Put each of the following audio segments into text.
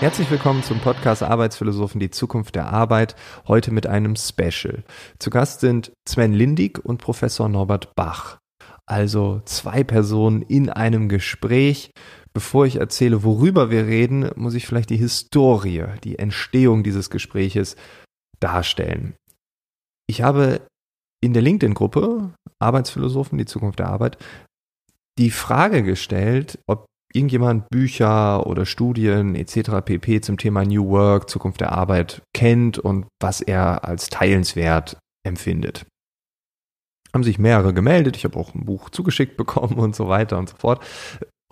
Herzlich willkommen zum Podcast Arbeitsphilosophen, die Zukunft der Arbeit, heute mit einem Special. Zu Gast sind Sven Lindig und Professor Norbert Bach. Also zwei Personen in einem Gespräch. Bevor ich erzähle, worüber wir reden, muss ich vielleicht die Historie, die Entstehung dieses Gespräches darstellen. Ich habe in der LinkedIn-Gruppe Arbeitsphilosophen, die Zukunft der Arbeit, die Frage gestellt, ob irgendjemand Bücher oder Studien etc. pp. zum Thema New Work, Zukunft der Arbeit kennt und was er als teilenswert empfindet. Haben sich mehrere gemeldet, ich habe auch ein Buch zugeschickt bekommen und so weiter und so fort.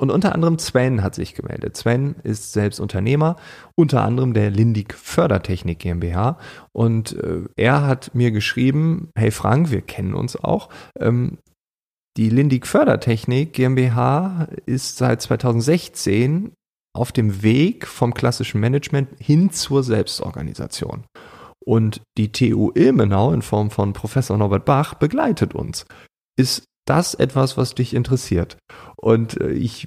Und unter anderem Sven hat sich gemeldet. Sven ist selbst Unternehmer, unter anderem der Lindig Fördertechnik GmbH. Und äh, er hat mir geschrieben, hey Frank, wir kennen uns auch. Ähm, die Lindig Fördertechnik GmbH ist seit 2016 auf dem Weg vom klassischen Management hin zur Selbstorganisation. Und die TU Ilmenau in Form von Professor Norbert Bach begleitet uns. Ist das etwas, was dich interessiert? Und äh, ich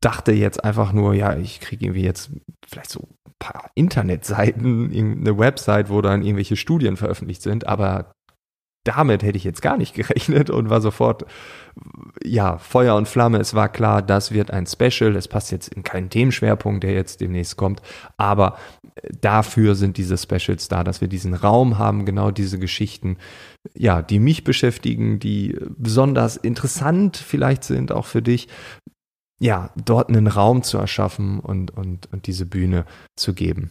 dachte jetzt einfach nur, ja, ich kriege irgendwie jetzt vielleicht so ein paar Internetseiten, eine Website, wo dann irgendwelche Studien veröffentlicht sind, aber damit hätte ich jetzt gar nicht gerechnet und war sofort, ja, Feuer und Flamme. Es war klar, das wird ein Special. Es passt jetzt in keinen Themenschwerpunkt, der jetzt demnächst kommt. Aber äh, dafür sind diese Specials da, dass wir diesen Raum haben, genau diese Geschichten, ja, die mich beschäftigen, die besonders interessant vielleicht sind, auch für dich. Ja, dort einen Raum zu erschaffen und, und, und diese Bühne zu geben.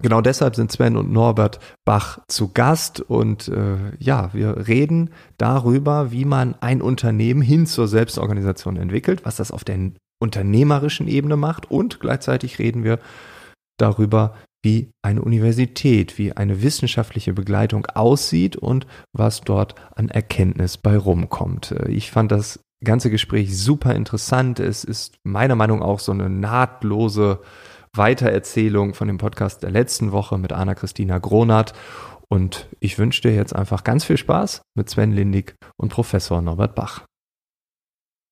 Genau deshalb sind Sven und Norbert Bach zu Gast und äh, ja, wir reden darüber, wie man ein Unternehmen hin zur Selbstorganisation entwickelt, was das auf der unternehmerischen Ebene macht und gleichzeitig reden wir darüber, wie eine Universität, wie eine wissenschaftliche Begleitung aussieht und was dort an Erkenntnis bei rumkommt. Äh, ich fand das ganze Gespräch super interessant. Es ist meiner Meinung nach auch so eine nahtlose Weitererzählung von dem Podcast der letzten Woche mit Anna-Christina Gronat. Und ich wünsche dir jetzt einfach ganz viel Spaß mit Sven Lindig und Professor Norbert Bach.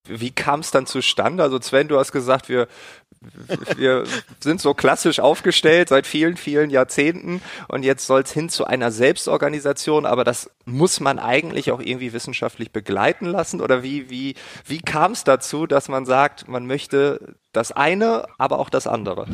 Wie kam es dann zustande? Also Sven, du hast gesagt, wir wir sind so klassisch aufgestellt seit vielen, vielen Jahrzehnten und jetzt soll es hin zu einer Selbstorganisation, aber das muss man eigentlich auch irgendwie wissenschaftlich begleiten lassen oder wie, wie, wie kam es dazu, dass man sagt, man möchte das eine, aber auch das andere?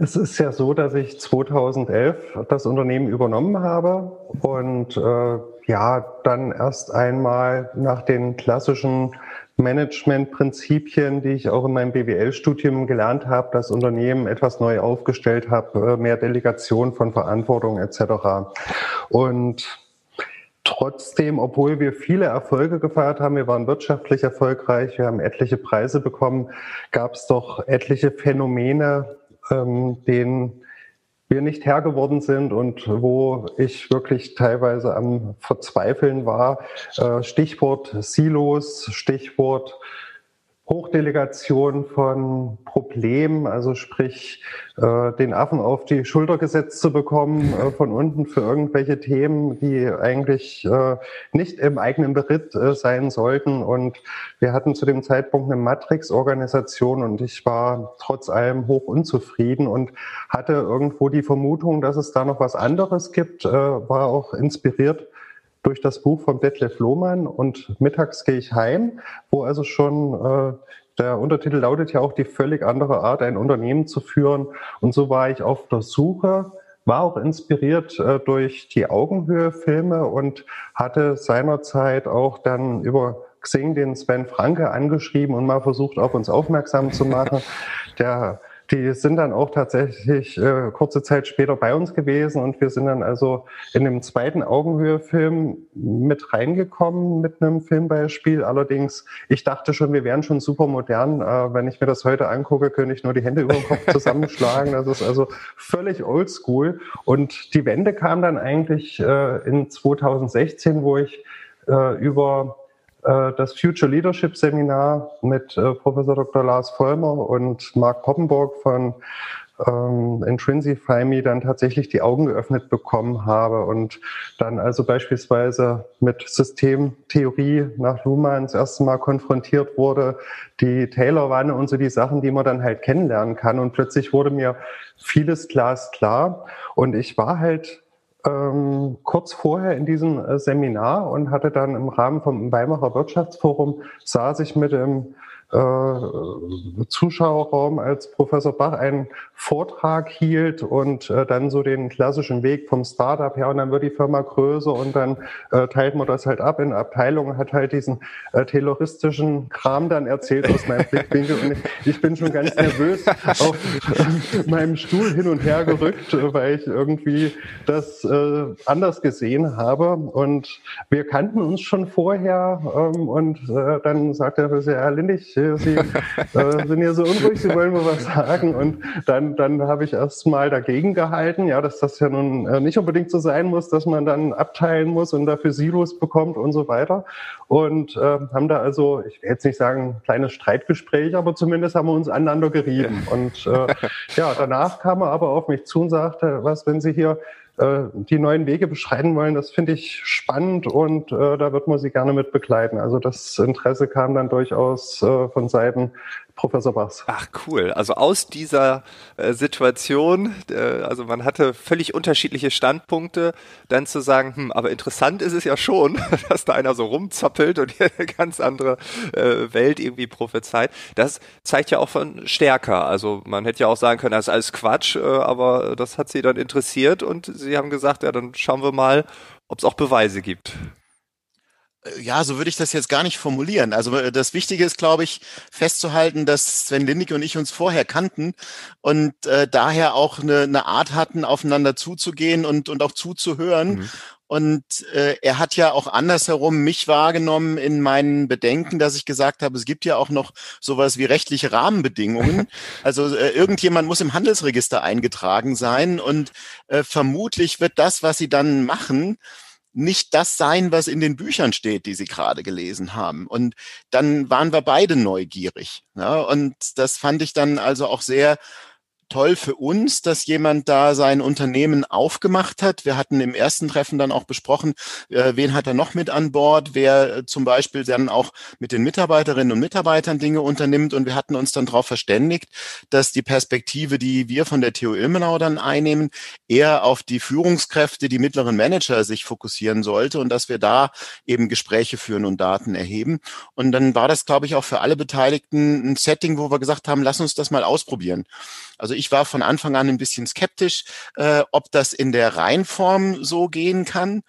Es ist ja so, dass ich 2011 das Unternehmen übernommen habe und äh, ja, dann erst einmal nach den klassischen Managementprinzipien, die ich auch in meinem BWL-Studium gelernt habe, das Unternehmen etwas neu aufgestellt habe, äh, mehr Delegation von Verantwortung etc. Und trotzdem, obwohl wir viele Erfolge gefeiert haben, wir waren wirtschaftlich erfolgreich, wir haben etliche Preise bekommen, gab es doch etliche Phänomene, ähm, denen wir nicht Herr geworden sind und wo ich wirklich teilweise am Verzweifeln war. Äh, Stichwort Silos, Stichwort Hochdelegation von Problemen, also sprich äh, den Affen auf die Schulter gesetzt zu bekommen äh, von unten für irgendwelche Themen, die eigentlich äh, nicht im eigenen Beritt äh, sein sollten. Und wir hatten zu dem Zeitpunkt eine Matrix-Organisation und ich war trotz allem hoch unzufrieden und hatte irgendwo die Vermutung, dass es da noch was anderes gibt, äh, war auch inspiriert durch das Buch von Detlef Lohmann und Mittags gehe ich heim, wo also schon äh, der Untertitel lautet ja auch die völlig andere Art, ein Unternehmen zu führen. Und so war ich auf der Suche, war auch inspiriert äh, durch die Augenhöhe-Filme und hatte seinerzeit auch dann über Xing den Sven Franke angeschrieben und mal versucht, auf uns aufmerksam zu machen. Der die sind dann auch tatsächlich äh, kurze Zeit später bei uns gewesen und wir sind dann also in dem zweiten Augenhöhe-Film mit reingekommen mit einem Filmbeispiel. Allerdings, ich dachte schon, wir wären schon super modern. Äh, wenn ich mir das heute angucke, könnte ich nur die Hände über den Kopf zusammenschlagen. Das ist also völlig oldschool. Und die Wende kam dann eigentlich äh, in 2016, wo ich äh, über das Future Leadership Seminar mit äh, Professor Dr. Lars Vollmer und Marc Poppenburg von ähm, Intrinsify Me dann tatsächlich die Augen geöffnet bekommen habe und dann also beispielsweise mit Systemtheorie nach Luhmann das erste Mal konfrontiert wurde, die Taylor-Wanne und so die Sachen, die man dann halt kennenlernen kann. Und plötzlich wurde mir vieles glasklar und ich war halt ähm, kurz vorher in diesem äh, Seminar und hatte dann im Rahmen vom Weimarer Wirtschaftsforum saß ich mit dem äh, Zuschauerraum, als Professor Bach einen Vortrag hielt und äh, dann so den klassischen Weg vom Startup her und dann wird die Firma größer und dann äh, teilt man das halt ab in Abteilungen, hat halt diesen äh, tayloristischen Kram dann erzählt aus meinem Blickwinkel und ich, ich bin schon ganz nervös auf äh, meinem Stuhl hin und her gerückt, weil ich irgendwie das äh, anders gesehen habe und wir kannten uns schon vorher ähm, und äh, dann sagte er, Herr Lindig, Sie sind ja so unruhig, Sie wollen mir was sagen. Und dann, dann habe ich erst mal dagegen gehalten, ja, dass das ja nun äh, nicht unbedingt so sein muss, dass man dann abteilen muss und dafür Silos bekommt und so weiter. Und äh, haben da also, ich will jetzt nicht sagen, ein kleines Streitgespräch, aber zumindest haben wir uns aneinander gerieben. Und äh, ja, danach kam er aber auf mich zu und sagte, was, wenn Sie hier äh, die neuen Wege beschreiten wollen, das finde ich spannend und äh, da wird man sie gerne mit begleiten. Also das Interesse kam dann durchaus äh, von Seiten Professor Bachs. Ach cool. Also aus dieser äh, Situation, äh, also man hatte völlig unterschiedliche Standpunkte, dann zu sagen, hm, aber interessant ist es ja schon, dass da einer so rumzappelt und hier eine ganz andere äh, Welt irgendwie prophezeit. Das zeigt ja auch von stärker. Also man hätte ja auch sagen können, das ist alles Quatsch, äh, aber das hat sie dann interessiert und sie haben gesagt, ja, dann schauen wir mal, ob es auch Beweise gibt. Ja, so würde ich das jetzt gar nicht formulieren. Also äh, das Wichtige ist, glaube ich, festzuhalten, dass Sven Lindig und ich uns vorher kannten und äh, daher auch eine, eine Art hatten, aufeinander zuzugehen und, und auch zuzuhören. Mhm. Und äh, er hat ja auch andersherum mich wahrgenommen in meinen Bedenken, dass ich gesagt habe, es gibt ja auch noch sowas wie rechtliche Rahmenbedingungen. Also äh, irgendjemand muss im Handelsregister eingetragen sein und äh, vermutlich wird das, was sie dann machen, nicht das sein, was in den Büchern steht, die Sie gerade gelesen haben. Und dann waren wir beide neugierig. Ja, und das fand ich dann also auch sehr toll für uns, dass jemand da sein Unternehmen aufgemacht hat. Wir hatten im ersten Treffen dann auch besprochen, äh, wen hat er noch mit an Bord, wer äh, zum Beispiel dann auch mit den Mitarbeiterinnen und Mitarbeitern Dinge unternimmt. Und wir hatten uns dann darauf verständigt, dass die Perspektive, die wir von der TU Ilmenau dann einnehmen, eher auf die Führungskräfte, die mittleren Manager sich fokussieren sollte und dass wir da eben Gespräche führen und Daten erheben. Und dann war das, glaube ich, auch für alle Beteiligten ein Setting, wo wir gesagt haben, lass uns das mal ausprobieren. Also ich war von Anfang an ein bisschen skeptisch, äh, ob das in der Reinform so gehen kann.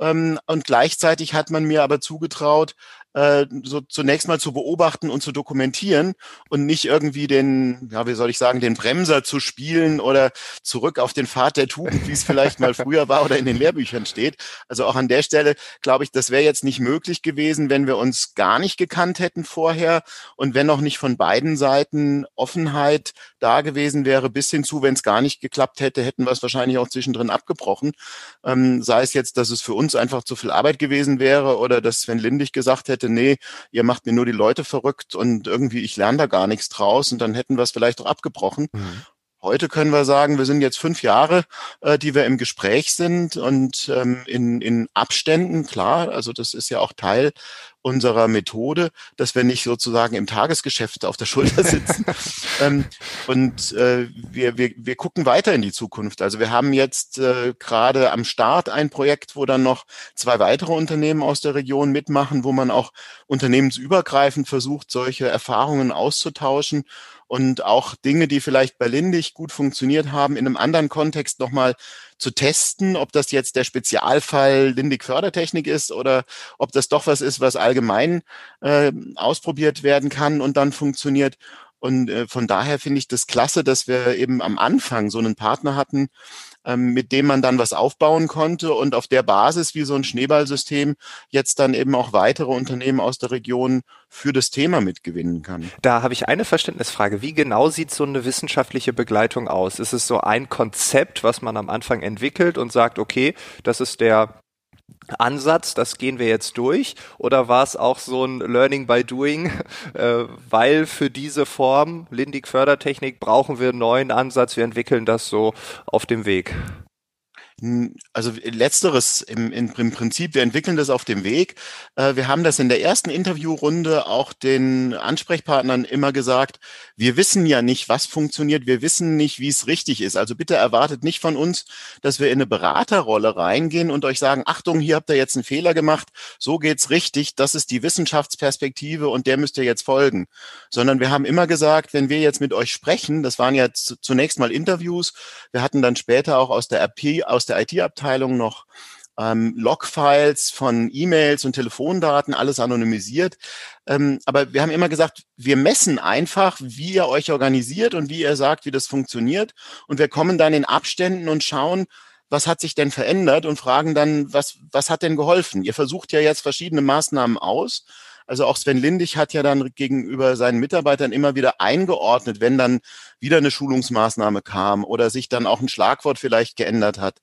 Ähm, und gleichzeitig hat man mir aber zugetraut, äh, so zunächst mal zu beobachten und zu dokumentieren und nicht irgendwie den, ja, wie soll ich sagen, den Bremser zu spielen oder zurück auf den Pfad der Tugend, wie es vielleicht mal früher war oder in den Lehrbüchern steht. Also auch an der Stelle glaube ich, das wäre jetzt nicht möglich gewesen, wenn wir uns gar nicht gekannt hätten vorher und wenn auch nicht von beiden Seiten Offenheit da gewesen wäre, bis hin zu, wenn es gar nicht geklappt hätte, hätten wir es wahrscheinlich auch zwischendrin abgebrochen. Ähm, sei es jetzt, dass es für uns einfach zu viel Arbeit gewesen wäre oder dass Sven Lindig gesagt hätte, nee, ihr macht mir nur die Leute verrückt und irgendwie ich lerne da gar nichts draus und dann hätten wir es vielleicht auch abgebrochen. Mhm. Heute können wir sagen, wir sind jetzt fünf Jahre, äh, die wir im Gespräch sind und ähm, in, in Abständen, klar, also das ist ja auch Teil unserer Methode, dass wir nicht sozusagen im Tagesgeschäft auf der Schulter sitzen. ähm, und äh, wir, wir, wir gucken weiter in die Zukunft. Also wir haben jetzt äh, gerade am Start ein Projekt, wo dann noch zwei weitere Unternehmen aus der Region mitmachen, wo man auch unternehmensübergreifend versucht, solche Erfahrungen auszutauschen und auch Dinge, die vielleicht bei Lindig gut funktioniert haben, in einem anderen Kontext nochmal zu testen, ob das jetzt der Spezialfall Lindig Fördertechnik ist oder ob das doch was ist, was allgemein äh, ausprobiert werden kann und dann funktioniert. Und äh, von daher finde ich das klasse, dass wir eben am Anfang so einen Partner hatten, ähm, mit dem man dann was aufbauen konnte und auf der Basis wie so ein Schneeballsystem jetzt dann eben auch weitere Unternehmen aus der Region für das Thema mitgewinnen kann. Da habe ich eine Verständnisfrage. Wie genau sieht so eine wissenschaftliche Begleitung aus? Ist es so ein Konzept, was man am Anfang entwickelt und sagt, okay, das ist der Ansatz, das gehen wir jetzt durch? Oder war es auch so ein Learning by Doing, äh, weil für diese Form Lindig Fördertechnik brauchen wir einen neuen Ansatz, wir entwickeln das so auf dem Weg? Also letzteres im, im, Prinzip, wir entwickeln das auf dem Weg. Äh, wir haben das in der ersten Interviewrunde auch den Ansprechpartnern immer gesagt, wir wissen ja nicht, was funktioniert, wir wissen nicht, wie es richtig ist. Also bitte erwartet nicht von uns, dass wir in eine Beraterrolle reingehen und euch sagen, Achtung, hier habt ihr jetzt einen Fehler gemacht, so geht's richtig, das ist die Wissenschaftsperspektive und der müsst ihr jetzt folgen. Sondern wir haben immer gesagt, wenn wir jetzt mit euch sprechen, das waren ja zunächst mal Interviews, wir hatten dann später auch aus der aus aus der IT-Abteilung noch ähm, Logfiles von E-Mails und Telefondaten, alles anonymisiert. Ähm, aber wir haben immer gesagt, wir messen einfach, wie ihr euch organisiert und wie ihr sagt, wie das funktioniert. Und wir kommen dann in Abständen und schauen, was hat sich denn verändert und fragen dann, was, was hat denn geholfen? Ihr versucht ja jetzt verschiedene Maßnahmen aus also auch Sven Lindig hat ja dann gegenüber seinen Mitarbeitern immer wieder eingeordnet, wenn dann wieder eine Schulungsmaßnahme kam oder sich dann auch ein Schlagwort vielleicht geändert hat.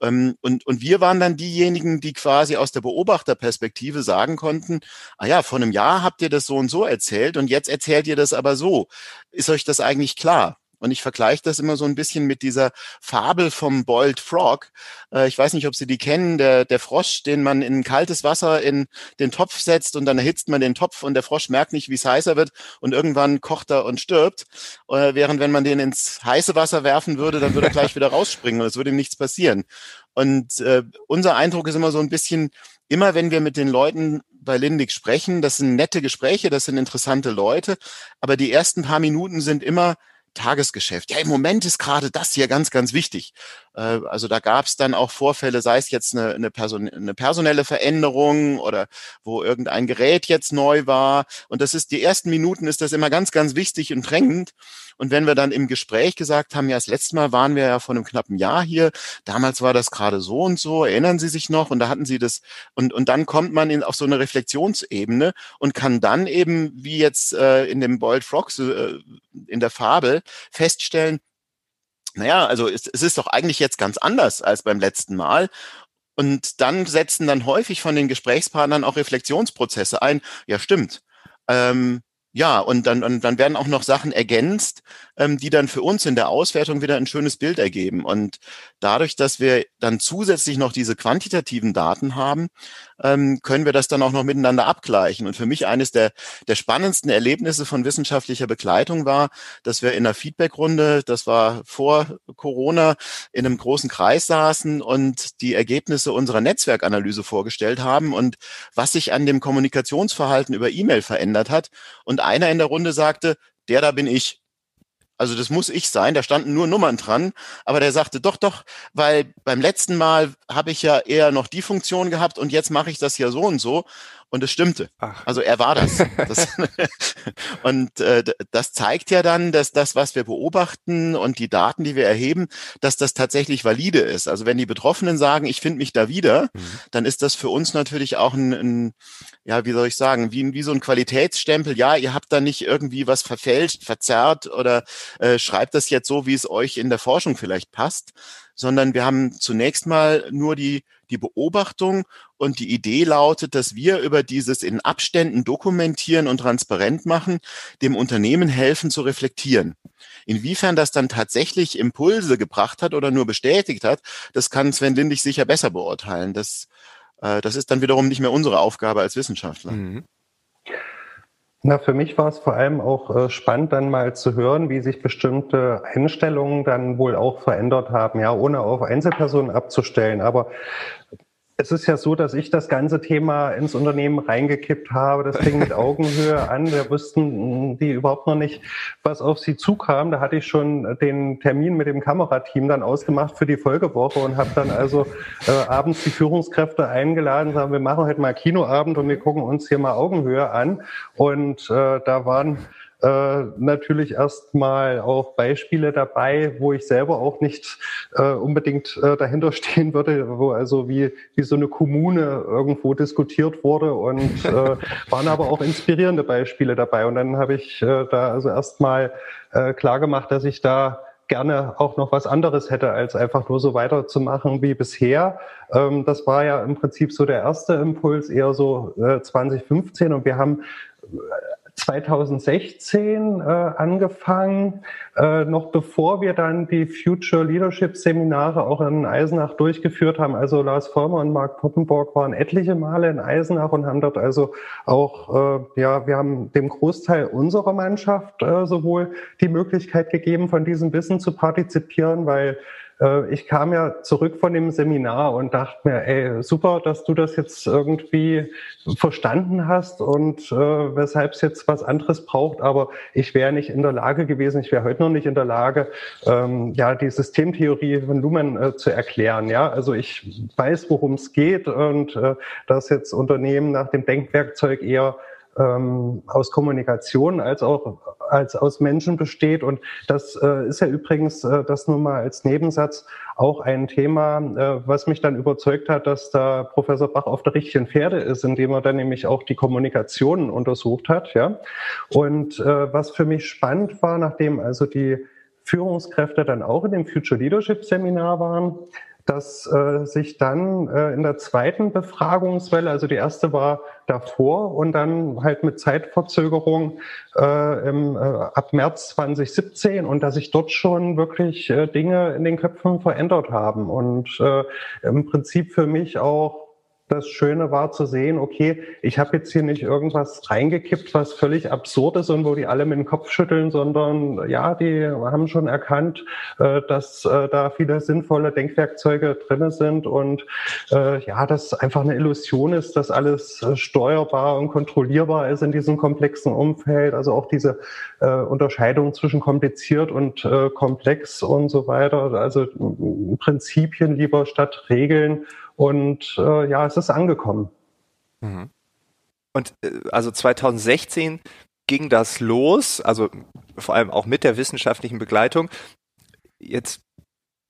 Ähm, und, und wir waren dann diejenigen, die quasi aus der Beobachterperspektive sagen konnten, ah ja, vor einem Jahr habt ihr das so und so erzählt und jetzt erzählt ihr das aber so. Ist euch das eigentlich klar? Und ich vergleiche das immer so ein bisschen mit dieser Fabel vom Boiled Frog. Äh, ich weiß nicht, ob Sie die kennen, der, der Frosch, den man in kaltes Wasser in den Topf setzt und dann erhitzt man den Topf und der Frosch merkt nicht, wie es heißer wird und irgendwann kocht er und stirbt. Äh, während wenn man den ins heiße Wasser werfen würde, dann würde er gleich wieder rausspringen und es würde ihm nichts passieren. Und äh, unser Eindruck ist immer so ein bisschen, immer wenn wir mit den Leuten bei Lindig sprechen, das sind nette Gespräche, das sind interessante Leute, aber die ersten paar Minuten sind immer, Tagesgeschäft. Ja, im Moment ist gerade das hier ganz, ganz wichtig. Äh, also da gab es dann auch Vorfälle, sei es jetzt eine, eine, Person, eine personelle Veränderung oder wo irgendein Gerät jetzt neu war. Und das ist die ersten Minuten ist das immer ganz, ganz wichtig und drängend. Und wenn wir dann im Gespräch gesagt haben, ja, das letzte Mal waren wir ja vor einem knappen Jahr hier, damals war das gerade so und so, erinnern Sie sich noch? Und da hatten Sie das, und, und dann kommt man in, auf so eine Reflexionsebene und kann dann eben, wie jetzt äh, in dem Boiled Frogs, äh, in der Fabel, feststellen, naja, also es, es ist doch eigentlich jetzt ganz anders als beim letzten Mal. Und dann setzen dann häufig von den Gesprächspartnern auch Reflexionsprozesse ein. Ja, stimmt. Ähm, ja, und dann, und dann werden auch noch Sachen ergänzt, ähm, die dann für uns in der Auswertung wieder ein schönes Bild ergeben. Und dadurch, dass wir dann zusätzlich noch diese quantitativen Daten haben, ähm, können wir das dann auch noch miteinander abgleichen. Und für mich eines der, der spannendsten Erlebnisse von wissenschaftlicher Begleitung war, dass wir in einer Feedbackrunde, das war vor Corona, in einem großen Kreis saßen und die Ergebnisse unserer Netzwerkanalyse vorgestellt haben und was sich an dem Kommunikationsverhalten über E-Mail verändert hat. Und einer in der Runde sagte, der da bin ich. Also das muss ich sein, da standen nur Nummern dran, aber der sagte doch, doch, weil beim letzten Mal habe ich ja eher noch die Funktion gehabt und jetzt mache ich das ja so und so. Und es stimmte. Ach. Also er war das. das und äh, das zeigt ja dann, dass das, was wir beobachten und die Daten, die wir erheben, dass das tatsächlich valide ist. Also wenn die Betroffenen sagen, ich finde mich da wieder, mhm. dann ist das für uns natürlich auch ein, ein, ja, wie soll ich sagen, wie, wie so ein Qualitätsstempel. Ja, ihr habt da nicht irgendwie was verfälscht, verzerrt oder äh, schreibt das jetzt so, wie es euch in der Forschung vielleicht passt, sondern wir haben zunächst mal nur die die Beobachtung und die Idee lautet, dass wir über dieses in Abständen dokumentieren und transparent machen, dem Unternehmen helfen zu reflektieren. Inwiefern das dann tatsächlich Impulse gebracht hat oder nur bestätigt hat, das kann Sven Lindig sicher besser beurteilen. Das, äh, das ist dann wiederum nicht mehr unsere Aufgabe als Wissenschaftler. Mhm. Na, für mich war es vor allem auch äh, spannend, dann mal zu hören, wie sich bestimmte Einstellungen dann wohl auch verändert haben, ja, ohne auf Einzelpersonen abzustellen. Aber es ist ja so, dass ich das ganze Thema ins Unternehmen reingekippt habe. Das fing mit Augenhöhe an. Da wussten die überhaupt noch nicht, was auf sie zukam. Da hatte ich schon den Termin mit dem Kamerateam dann ausgemacht für die Folgewoche und habe dann also äh, abends die Führungskräfte eingeladen, sagen, wir machen heute mal Kinoabend und wir gucken uns hier mal Augenhöhe an. Und äh, da waren äh, natürlich erstmal auch Beispiele dabei, wo ich selber auch nicht äh, unbedingt äh, dahinter stehen würde, wo also wie, wie so eine Kommune irgendwo diskutiert wurde und äh, waren aber auch inspirierende Beispiele dabei. Und dann habe ich äh, da also erstmal äh, klar gemacht, dass ich da gerne auch noch was anderes hätte, als einfach nur so weiterzumachen wie bisher. Ähm, das war ja im Prinzip so der erste Impuls, eher so äh, 2015 und wir haben 2016 äh, angefangen, äh, noch bevor wir dann die Future Leadership Seminare auch in Eisenach durchgeführt haben. Also Lars Vollmer und Mark Poppenborg waren etliche Male in Eisenach und haben dort also auch, äh, ja, wir haben dem Großteil unserer Mannschaft äh, sowohl die Möglichkeit gegeben, von diesem Wissen zu partizipieren, weil ich kam ja zurück von dem Seminar und dachte mir, ey, super, dass du das jetzt irgendwie verstanden hast und äh, weshalb es jetzt was anderes braucht. Aber ich wäre nicht in der Lage gewesen, ich wäre heute noch nicht in der Lage, ähm, ja, die Systemtheorie von Luhmann äh, zu erklären. Ja, also ich weiß, worum es geht und äh, dass jetzt Unternehmen nach dem Denkwerkzeug eher ähm, aus Kommunikation als auch als aus Menschen besteht. Und das äh, ist ja übrigens, äh, das nur mal als Nebensatz, auch ein Thema, äh, was mich dann überzeugt hat, dass da Professor Bach auf der richtigen Pferde ist, indem er dann nämlich auch die Kommunikation untersucht hat. Ja. Und äh, was für mich spannend war, nachdem also die Führungskräfte dann auch in dem Future Leadership Seminar waren, dass äh, sich dann äh, in der zweiten Befragungswelle, also die erste war davor und dann halt mit Zeitverzögerung äh, im, äh, ab März 2017 und dass sich dort schon wirklich äh, Dinge in den Köpfen verändert haben. Und äh, im Prinzip für mich auch das Schöne war zu sehen, okay, ich habe jetzt hier nicht irgendwas reingekippt, was völlig absurd ist und wo die alle mit dem Kopf schütteln, sondern ja, die haben schon erkannt, äh, dass äh, da viele sinnvolle Denkwerkzeuge drinne sind und äh, ja, dass einfach eine Illusion ist, dass alles steuerbar und kontrollierbar ist in diesem komplexen Umfeld. Also auch diese äh, Unterscheidung zwischen kompliziert und äh, komplex und so weiter. Also Prinzipien lieber statt Regeln und äh, ja, es ist angekommen. Mhm. Und äh, also 2016 ging das los, also vor allem auch mit der wissenschaftlichen Begleitung. Jetzt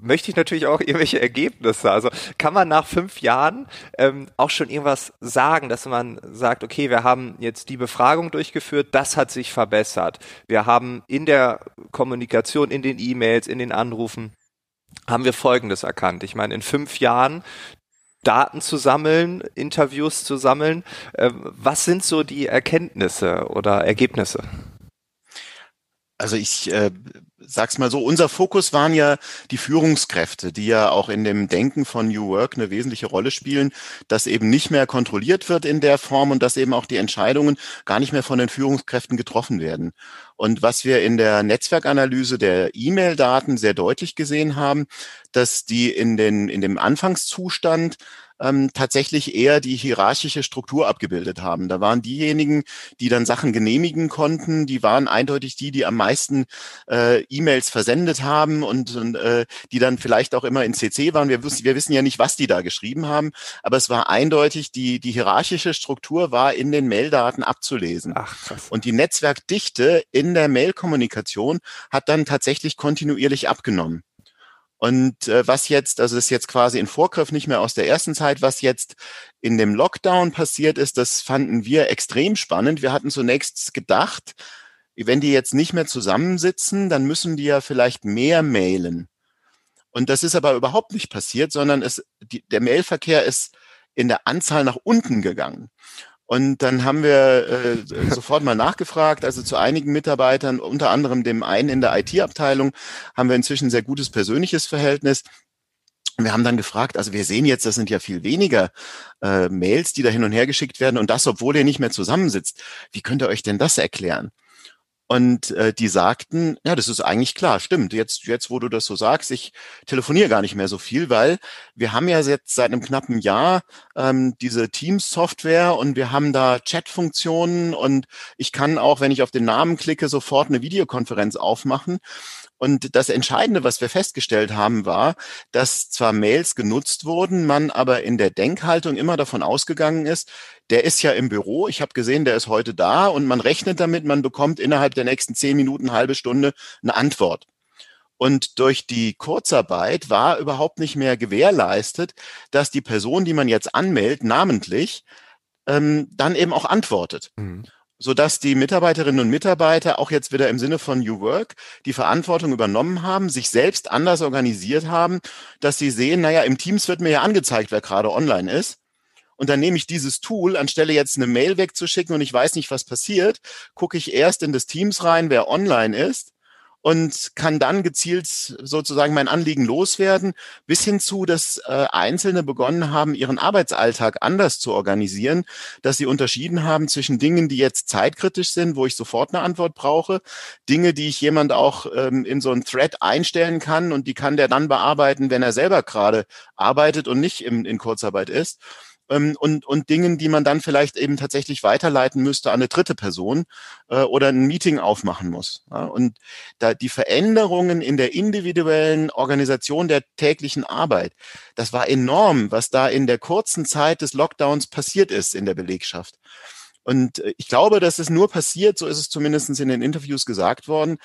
möchte ich natürlich auch irgendwelche Ergebnisse. Also kann man nach fünf Jahren ähm, auch schon irgendwas sagen, dass man sagt, okay, wir haben jetzt die Befragung durchgeführt, das hat sich verbessert. Wir haben in der Kommunikation, in den E-Mails, in den Anrufen, haben wir Folgendes erkannt. Ich meine, in fünf Jahren Daten zu sammeln, Interviews zu sammeln. Ähm, was sind so die Erkenntnisse oder Ergebnisse? Also ich äh, sag's mal so, unser Fokus waren ja die Führungskräfte, die ja auch in dem Denken von New Work eine wesentliche Rolle spielen, dass eben nicht mehr kontrolliert wird in der Form und dass eben auch die Entscheidungen gar nicht mehr von den Führungskräften getroffen werden. Und was wir in der Netzwerkanalyse der E-Mail-Daten sehr deutlich gesehen haben, dass die in den in dem Anfangszustand ähm, tatsächlich eher die hierarchische Struktur abgebildet haben. Da waren diejenigen, die dann Sachen genehmigen konnten, die waren eindeutig die, die am meisten äh, E-Mails versendet haben und, und äh, die dann vielleicht auch immer in CC waren. Wir, wissen, wir wissen ja nicht, was die da geschrieben haben, aber es war eindeutig, die, die hierarchische Struktur war in den Maildaten abzulesen. Ach, krass. Und die Netzwerkdichte in der Mailkommunikation hat dann tatsächlich kontinuierlich abgenommen. Und äh, was jetzt, also das ist jetzt quasi in Vorgriff nicht mehr aus der ersten Zeit, was jetzt in dem Lockdown passiert ist, das fanden wir extrem spannend. Wir hatten zunächst gedacht, wenn die jetzt nicht mehr zusammensitzen, dann müssen die ja vielleicht mehr mailen. Und das ist aber überhaupt nicht passiert, sondern es, die, der Mailverkehr ist in der Anzahl nach unten gegangen. Und dann haben wir äh, sofort mal nachgefragt, also zu einigen Mitarbeitern, unter anderem dem einen in der IT-Abteilung, haben wir inzwischen sehr gutes persönliches Verhältnis. Wir haben dann gefragt, also wir sehen jetzt, das sind ja viel weniger äh, Mails, die da hin und her geschickt werden und das, obwohl ihr nicht mehr zusammensitzt. Wie könnt ihr euch denn das erklären? Und äh, die sagten, ja, das ist eigentlich klar, stimmt. Jetzt, jetzt, wo du das so sagst, ich telefoniere gar nicht mehr so viel, weil wir haben ja jetzt seit einem knappen Jahr ähm, diese Teams-Software und wir haben da Chat-Funktionen und ich kann auch, wenn ich auf den Namen klicke, sofort eine Videokonferenz aufmachen. Und das Entscheidende, was wir festgestellt haben, war, dass zwar Mails genutzt wurden, man aber in der Denkhaltung immer davon ausgegangen ist, der ist ja im Büro, ich habe gesehen, der ist heute da und man rechnet damit, man bekommt innerhalb der nächsten zehn Minuten, halbe Stunde eine Antwort. Und durch die Kurzarbeit war überhaupt nicht mehr gewährleistet, dass die Person, die man jetzt anmeldet, namentlich, ähm, dann eben auch antwortet. Mhm. Sodass die Mitarbeiterinnen und Mitarbeiter auch jetzt wieder im Sinne von New Work die Verantwortung übernommen haben, sich selbst anders organisiert haben, dass sie sehen, naja, im Teams wird mir ja angezeigt, wer gerade online ist. Und dann nehme ich dieses Tool, anstelle jetzt eine Mail wegzuschicken und ich weiß nicht, was passiert, gucke ich erst in das Teams rein, wer online ist und kann dann gezielt sozusagen mein Anliegen loswerden, bis hin zu, dass äh, Einzelne begonnen haben, ihren Arbeitsalltag anders zu organisieren, dass sie unterschieden haben zwischen Dingen, die jetzt zeitkritisch sind, wo ich sofort eine Antwort brauche, Dinge, die ich jemand auch ähm, in so ein Thread einstellen kann und die kann der dann bearbeiten, wenn er selber gerade arbeitet und nicht im, in Kurzarbeit ist ähm, und, und Dingen, die man dann vielleicht eben tatsächlich weiterleiten müsste an eine dritte Person äh, oder ein Meeting aufmachen muss. Ja? Und da die Veränderungen in der individuellen Organisation der täglichen Arbeit, das war enorm, was da in der kurzen Zeit des Lockdowns passiert ist in der Belegschaft. Und äh, ich glaube, dass es nur passiert, so ist es zumindest in den Interviews gesagt worden,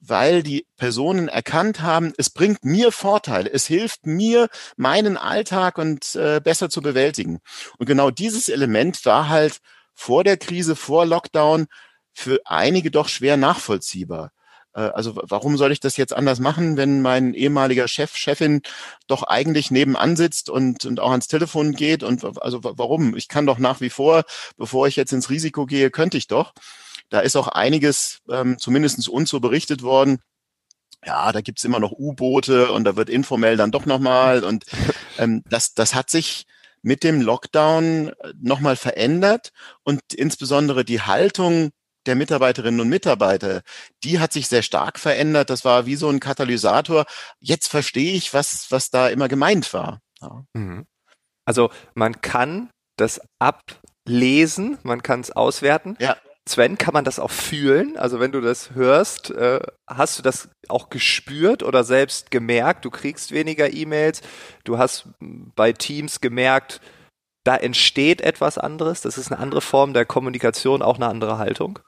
weil die Personen erkannt haben, es bringt mir Vorteile, es hilft mir, meinen Alltag und äh, besser zu bewältigen. Und genau dieses Element war halt vor der Krise, vor Lockdown für einige doch schwer nachvollziehbar. Äh, also warum soll ich das jetzt anders machen, wenn mein ehemaliger Chef, Chefin doch eigentlich nebenan sitzt und, und auch ans Telefon geht? Und also warum? Ich kann doch nach wie vor, bevor ich jetzt ins Risiko gehe, könnte ich doch. Da ist auch einiges ähm, zumindest uns so berichtet worden. Ja, da gibt's immer noch U-Boote und da wird informell dann doch nochmal. Und ähm, das, das hat sich mit dem Lockdown äh, nochmal verändert und insbesondere die Haltung der Mitarbeiterinnen und Mitarbeiter, die hat sich sehr stark verändert. Das war wie so ein Katalysator. Jetzt verstehe ich, was, was da immer gemeint war. Ja. Mhm. Also man kann das ablesen, man kann es auswerten. Ja. Sven, kann man das auch fühlen? Also wenn du das hörst, äh, hast du das auch gespürt oder selbst gemerkt? Du kriegst weniger E-Mails, du hast bei Teams gemerkt, da entsteht etwas anderes, das ist eine andere Form der Kommunikation, auch eine andere Haltung?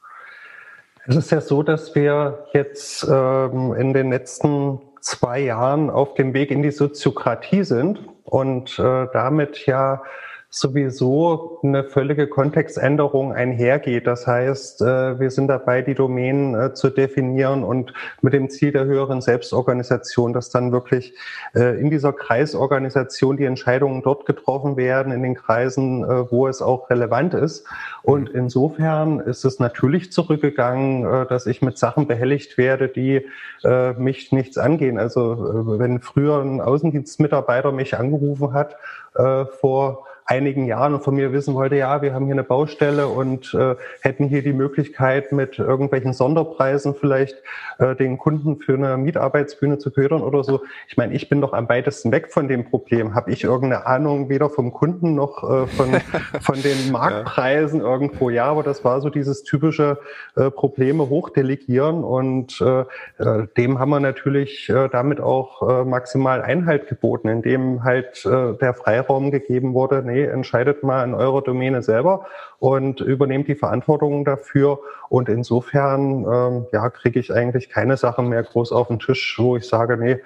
Es ist ja so, dass wir jetzt ähm, in den letzten zwei Jahren auf dem Weg in die Soziokratie sind und äh, damit ja sowieso eine völlige Kontextänderung einhergeht. Das heißt, äh, wir sind dabei, die Domänen äh, zu definieren und mit dem Ziel der höheren Selbstorganisation, dass dann wirklich äh, in dieser Kreisorganisation die Entscheidungen dort getroffen werden, in den Kreisen, wo es auch relevant ist. Und insofern ist es natürlich zurückgegangen, dass ich mit Sachen behelligt werde, die mich nichts angehen. Also wenn früher ein Außendienstmitarbeiter mich angerufen hat vor einigen Jahren von mir wissen wollte, ja, wir haben hier eine Baustelle und äh, hätten hier die Möglichkeit, mit irgendwelchen Sonderpreisen vielleicht äh, den Kunden für eine Mietarbeitsbühne zu ködern oder so. Ich meine, ich bin doch am weitesten weg von dem Problem. Habe ich irgendeine Ahnung weder vom Kunden noch äh, von, von den Marktpreisen irgendwo? Ja, aber das war so dieses typische äh, Probleme hochdelegieren und äh, äh, dem haben wir natürlich äh, damit auch äh, maximal Einhalt geboten, indem halt äh, der Freiraum gegeben wurde, nee, entscheidet mal in eurer Domäne selber und übernehmt die Verantwortung dafür. Und insofern ähm, ja, kriege ich eigentlich keine Sachen mehr groß auf den Tisch, wo ich sage, nee,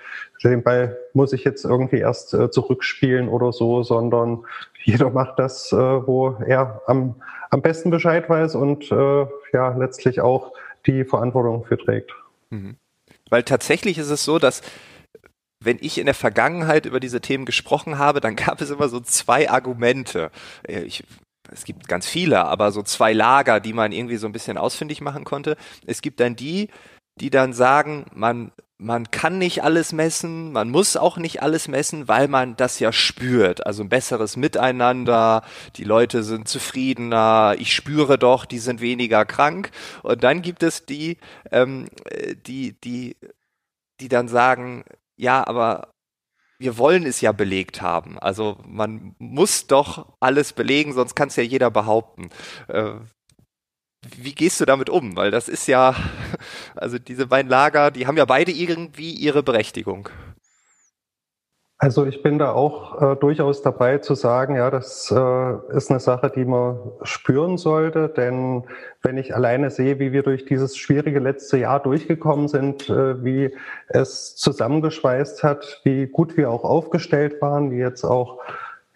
den Ball muss ich jetzt irgendwie erst äh, zurückspielen oder so, sondern jeder macht das, äh, wo er am, am besten Bescheid weiß und äh, ja letztlich auch die Verantwortung für trägt. Mhm. Weil tatsächlich ist es so, dass wenn ich in der Vergangenheit über diese Themen gesprochen habe, dann gab es immer so zwei Argumente. Äh, ich, es gibt ganz viele, aber so zwei Lager, die man irgendwie so ein bisschen ausfindig machen konnte. Es gibt dann die, die dann sagen, man, man kann nicht alles messen, man muss auch nicht alles messen, weil man das ja spürt. Also ein besseres Miteinander, die Leute sind zufriedener, ich spüre doch, die sind weniger krank. Und dann gibt es die, ähm, äh, die, die, die dann sagen, ja, aber wir wollen es ja belegt haben. Also man muss doch alles belegen, sonst kann es ja jeder behaupten. Äh, wie gehst du damit um? Weil das ist ja, also diese beiden Lager, die haben ja beide irgendwie ihre Berechtigung. Also ich bin da auch äh, durchaus dabei zu sagen, ja, das äh, ist eine Sache, die man spüren sollte, denn wenn ich alleine sehe, wie wir durch dieses schwierige letzte Jahr durchgekommen sind, äh, wie es zusammengeschweißt hat, wie gut wir auch aufgestellt waren, wie jetzt auch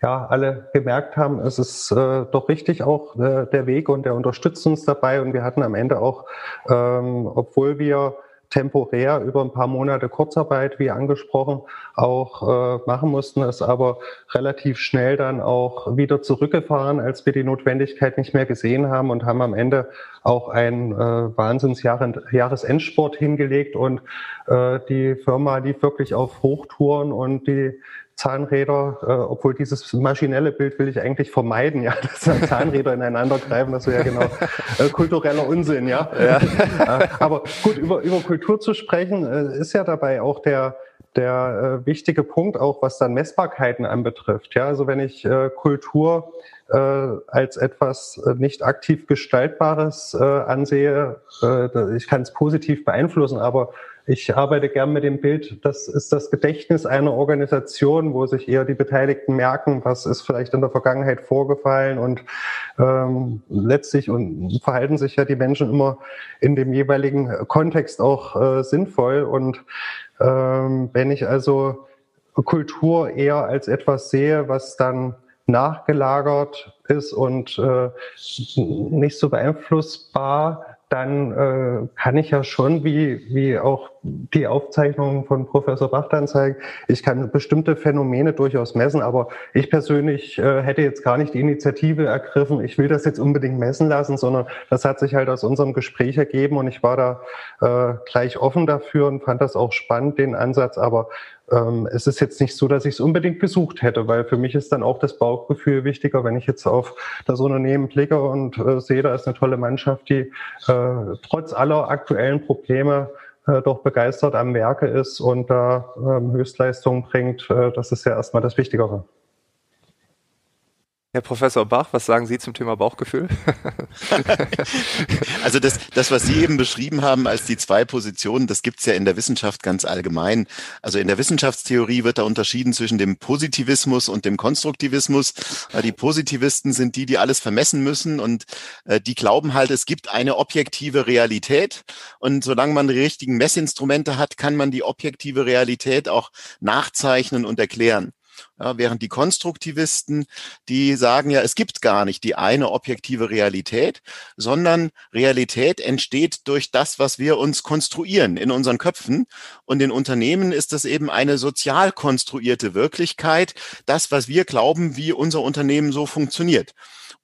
ja alle gemerkt haben, es ist äh, doch richtig auch äh, der Weg und der unterstützt uns dabei. Und wir hatten am Ende auch, ähm, obwohl wir temporär über ein paar Monate Kurzarbeit, wie angesprochen, auch äh, machen mussten, es aber relativ schnell dann auch wieder zurückgefahren, als wir die Notwendigkeit nicht mehr gesehen haben und haben am Ende auch einen äh, Wahnsinns-Jahresendsport hingelegt. Und äh, die Firma lief wirklich auf Hochtouren und die Zahnräder, äh, obwohl dieses maschinelle Bild will ich eigentlich vermeiden, ja, dass Zahnräder ineinander greifen, das wäre ja genau äh, kultureller Unsinn, ja. ja. Äh, aber gut, über, über Kultur zu sprechen, äh, ist ja dabei auch der, der äh, wichtige Punkt, auch was dann Messbarkeiten anbetrifft. Ja, also wenn ich äh, Kultur äh, als etwas äh, nicht aktiv Gestaltbares äh, ansehe, äh, ich kann es positiv beeinflussen, aber ich arbeite gern mit dem Bild, das ist das Gedächtnis einer Organisation, wo sich eher die Beteiligten merken, was ist vielleicht in der Vergangenheit vorgefallen und ähm, letztlich und verhalten sich ja die Menschen immer in dem jeweiligen Kontext auch äh, sinnvoll. Und ähm, wenn ich also Kultur eher als etwas sehe, was dann nachgelagert ist und äh, nicht so beeinflussbar, dann äh, kann ich ja schon, wie, wie auch die Aufzeichnungen von Professor Bach dann zeigen, ich kann bestimmte Phänomene durchaus messen, aber ich persönlich äh, hätte jetzt gar nicht die Initiative ergriffen, ich will das jetzt unbedingt messen lassen, sondern das hat sich halt aus unserem Gespräch ergeben und ich war da äh, gleich offen dafür und fand das auch spannend, den Ansatz, aber ähm, es ist jetzt nicht so, dass ich es unbedingt gesucht hätte, weil für mich ist dann auch das Bauchgefühl wichtiger, wenn ich jetzt auf das Unternehmen blicke und äh, sehe, da ist eine tolle Mannschaft, die äh, trotz aller aktuellen Probleme äh, doch begeistert am Werke ist und da ähm, Höchstleistungen bringt. Äh, das ist ja erstmal das Wichtigere. Herr Professor Bach, was sagen Sie zum Thema Bauchgefühl? also das, das, was Sie eben beschrieben haben als die zwei Positionen, das gibt's ja in der Wissenschaft ganz allgemein. Also in der Wissenschaftstheorie wird da unterschieden zwischen dem Positivismus und dem Konstruktivismus. Die Positivisten sind die, die alles vermessen müssen und äh, die glauben halt, es gibt eine objektive Realität und solange man die richtigen Messinstrumente hat, kann man die objektive Realität auch nachzeichnen und erklären. Ja, während die Konstruktivisten, die sagen ja, es gibt gar nicht die eine objektive Realität, sondern Realität entsteht durch das, was wir uns konstruieren in unseren Köpfen. Und in Unternehmen ist das eben eine sozial konstruierte Wirklichkeit, das, was wir glauben, wie unser Unternehmen so funktioniert.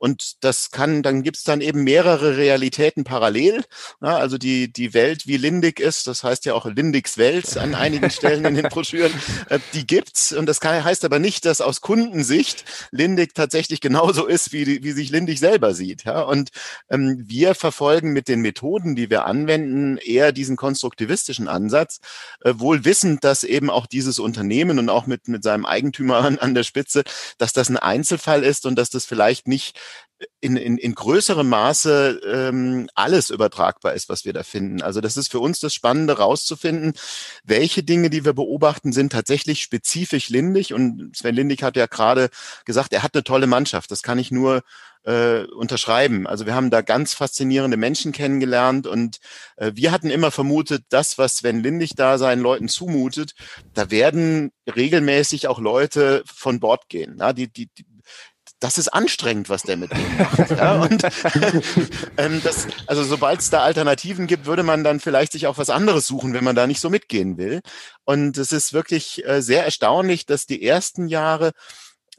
Und das kann, dann gibt's dann eben mehrere Realitäten parallel. Ja, also die, die Welt, wie Lindig ist, das heißt ja auch Lindigs Welt an einigen Stellen in den Broschüren, äh, die gibt's. Und das kann, heißt aber nicht, dass aus Kundensicht Lindig tatsächlich genauso ist, wie, wie sich Lindig selber sieht. Ja, und ähm, wir verfolgen mit den Methoden, die wir anwenden, eher diesen konstruktivistischen Ansatz, äh, wohl wissend, dass eben auch dieses Unternehmen und auch mit, mit seinem Eigentümer an, an der Spitze, dass das ein Einzelfall ist und dass das vielleicht nicht in, in, in größerem Maße ähm, alles übertragbar ist, was wir da finden. Also das ist für uns das Spannende, rauszufinden, welche Dinge, die wir beobachten, sind tatsächlich spezifisch Lindig. Und Sven Lindig hat ja gerade gesagt, er hat eine tolle Mannschaft. Das kann ich nur äh, unterschreiben. Also wir haben da ganz faszinierende Menschen kennengelernt und äh, wir hatten immer vermutet, das, was Sven Lindig da seinen Leuten zumutet, da werden regelmäßig auch Leute von Bord gehen. Die, die, die das ist anstrengend, was der mit dem macht. Ja? Und ähm, das, also sobald es da Alternativen gibt, würde man dann vielleicht sich auch was anderes suchen, wenn man da nicht so mitgehen will. Und es ist wirklich äh, sehr erstaunlich, dass die ersten Jahre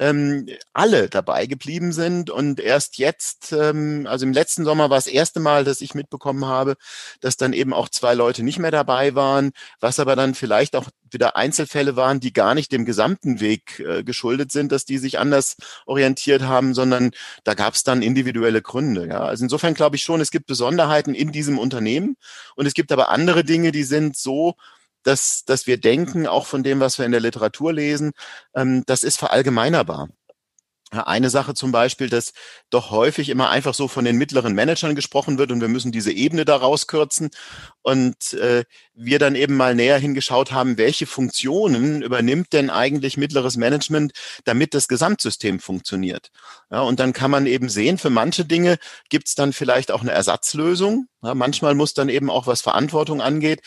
ähm, alle dabei geblieben sind und erst jetzt, ähm, also im letzten Sommer war das erste Mal, dass ich mitbekommen habe, dass dann eben auch zwei Leute nicht mehr dabei waren, was aber dann vielleicht auch wieder Einzelfälle waren, die gar nicht dem gesamten Weg äh, geschuldet sind, dass die sich anders orientiert haben, sondern da gab es dann individuelle Gründe. Ja. Also insofern glaube ich schon, es gibt Besonderheiten in diesem Unternehmen und es gibt aber andere Dinge, die sind so dass, dass wir denken, auch von dem, was wir in der Literatur lesen, ähm, das ist verallgemeinerbar. Eine Sache zum Beispiel, dass doch häufig immer einfach so von den mittleren Managern gesprochen wird und wir müssen diese Ebene da rauskürzen und äh, wir dann eben mal näher hingeschaut haben, welche Funktionen übernimmt denn eigentlich mittleres Management, damit das Gesamtsystem funktioniert. Ja, und dann kann man eben sehen, für manche Dinge gibt es dann vielleicht auch eine Ersatzlösung. Ja, manchmal muss dann eben auch, was Verantwortung angeht,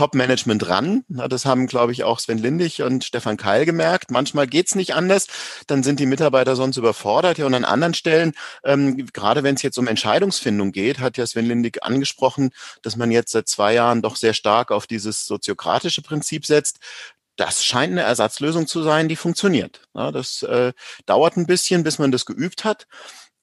Top-Management ran. Das haben, glaube ich, auch Sven Lindig und Stefan Keil gemerkt. Manchmal geht's nicht anders. Dann sind die Mitarbeiter sonst überfordert. Ja, und an anderen Stellen, ähm, gerade wenn es jetzt um Entscheidungsfindung geht, hat ja Sven Lindig angesprochen, dass man jetzt seit zwei Jahren doch sehr stark auf dieses soziokratische Prinzip setzt das scheint eine Ersatzlösung zu sein, die funktioniert. Das äh, dauert ein bisschen, bis man das geübt hat.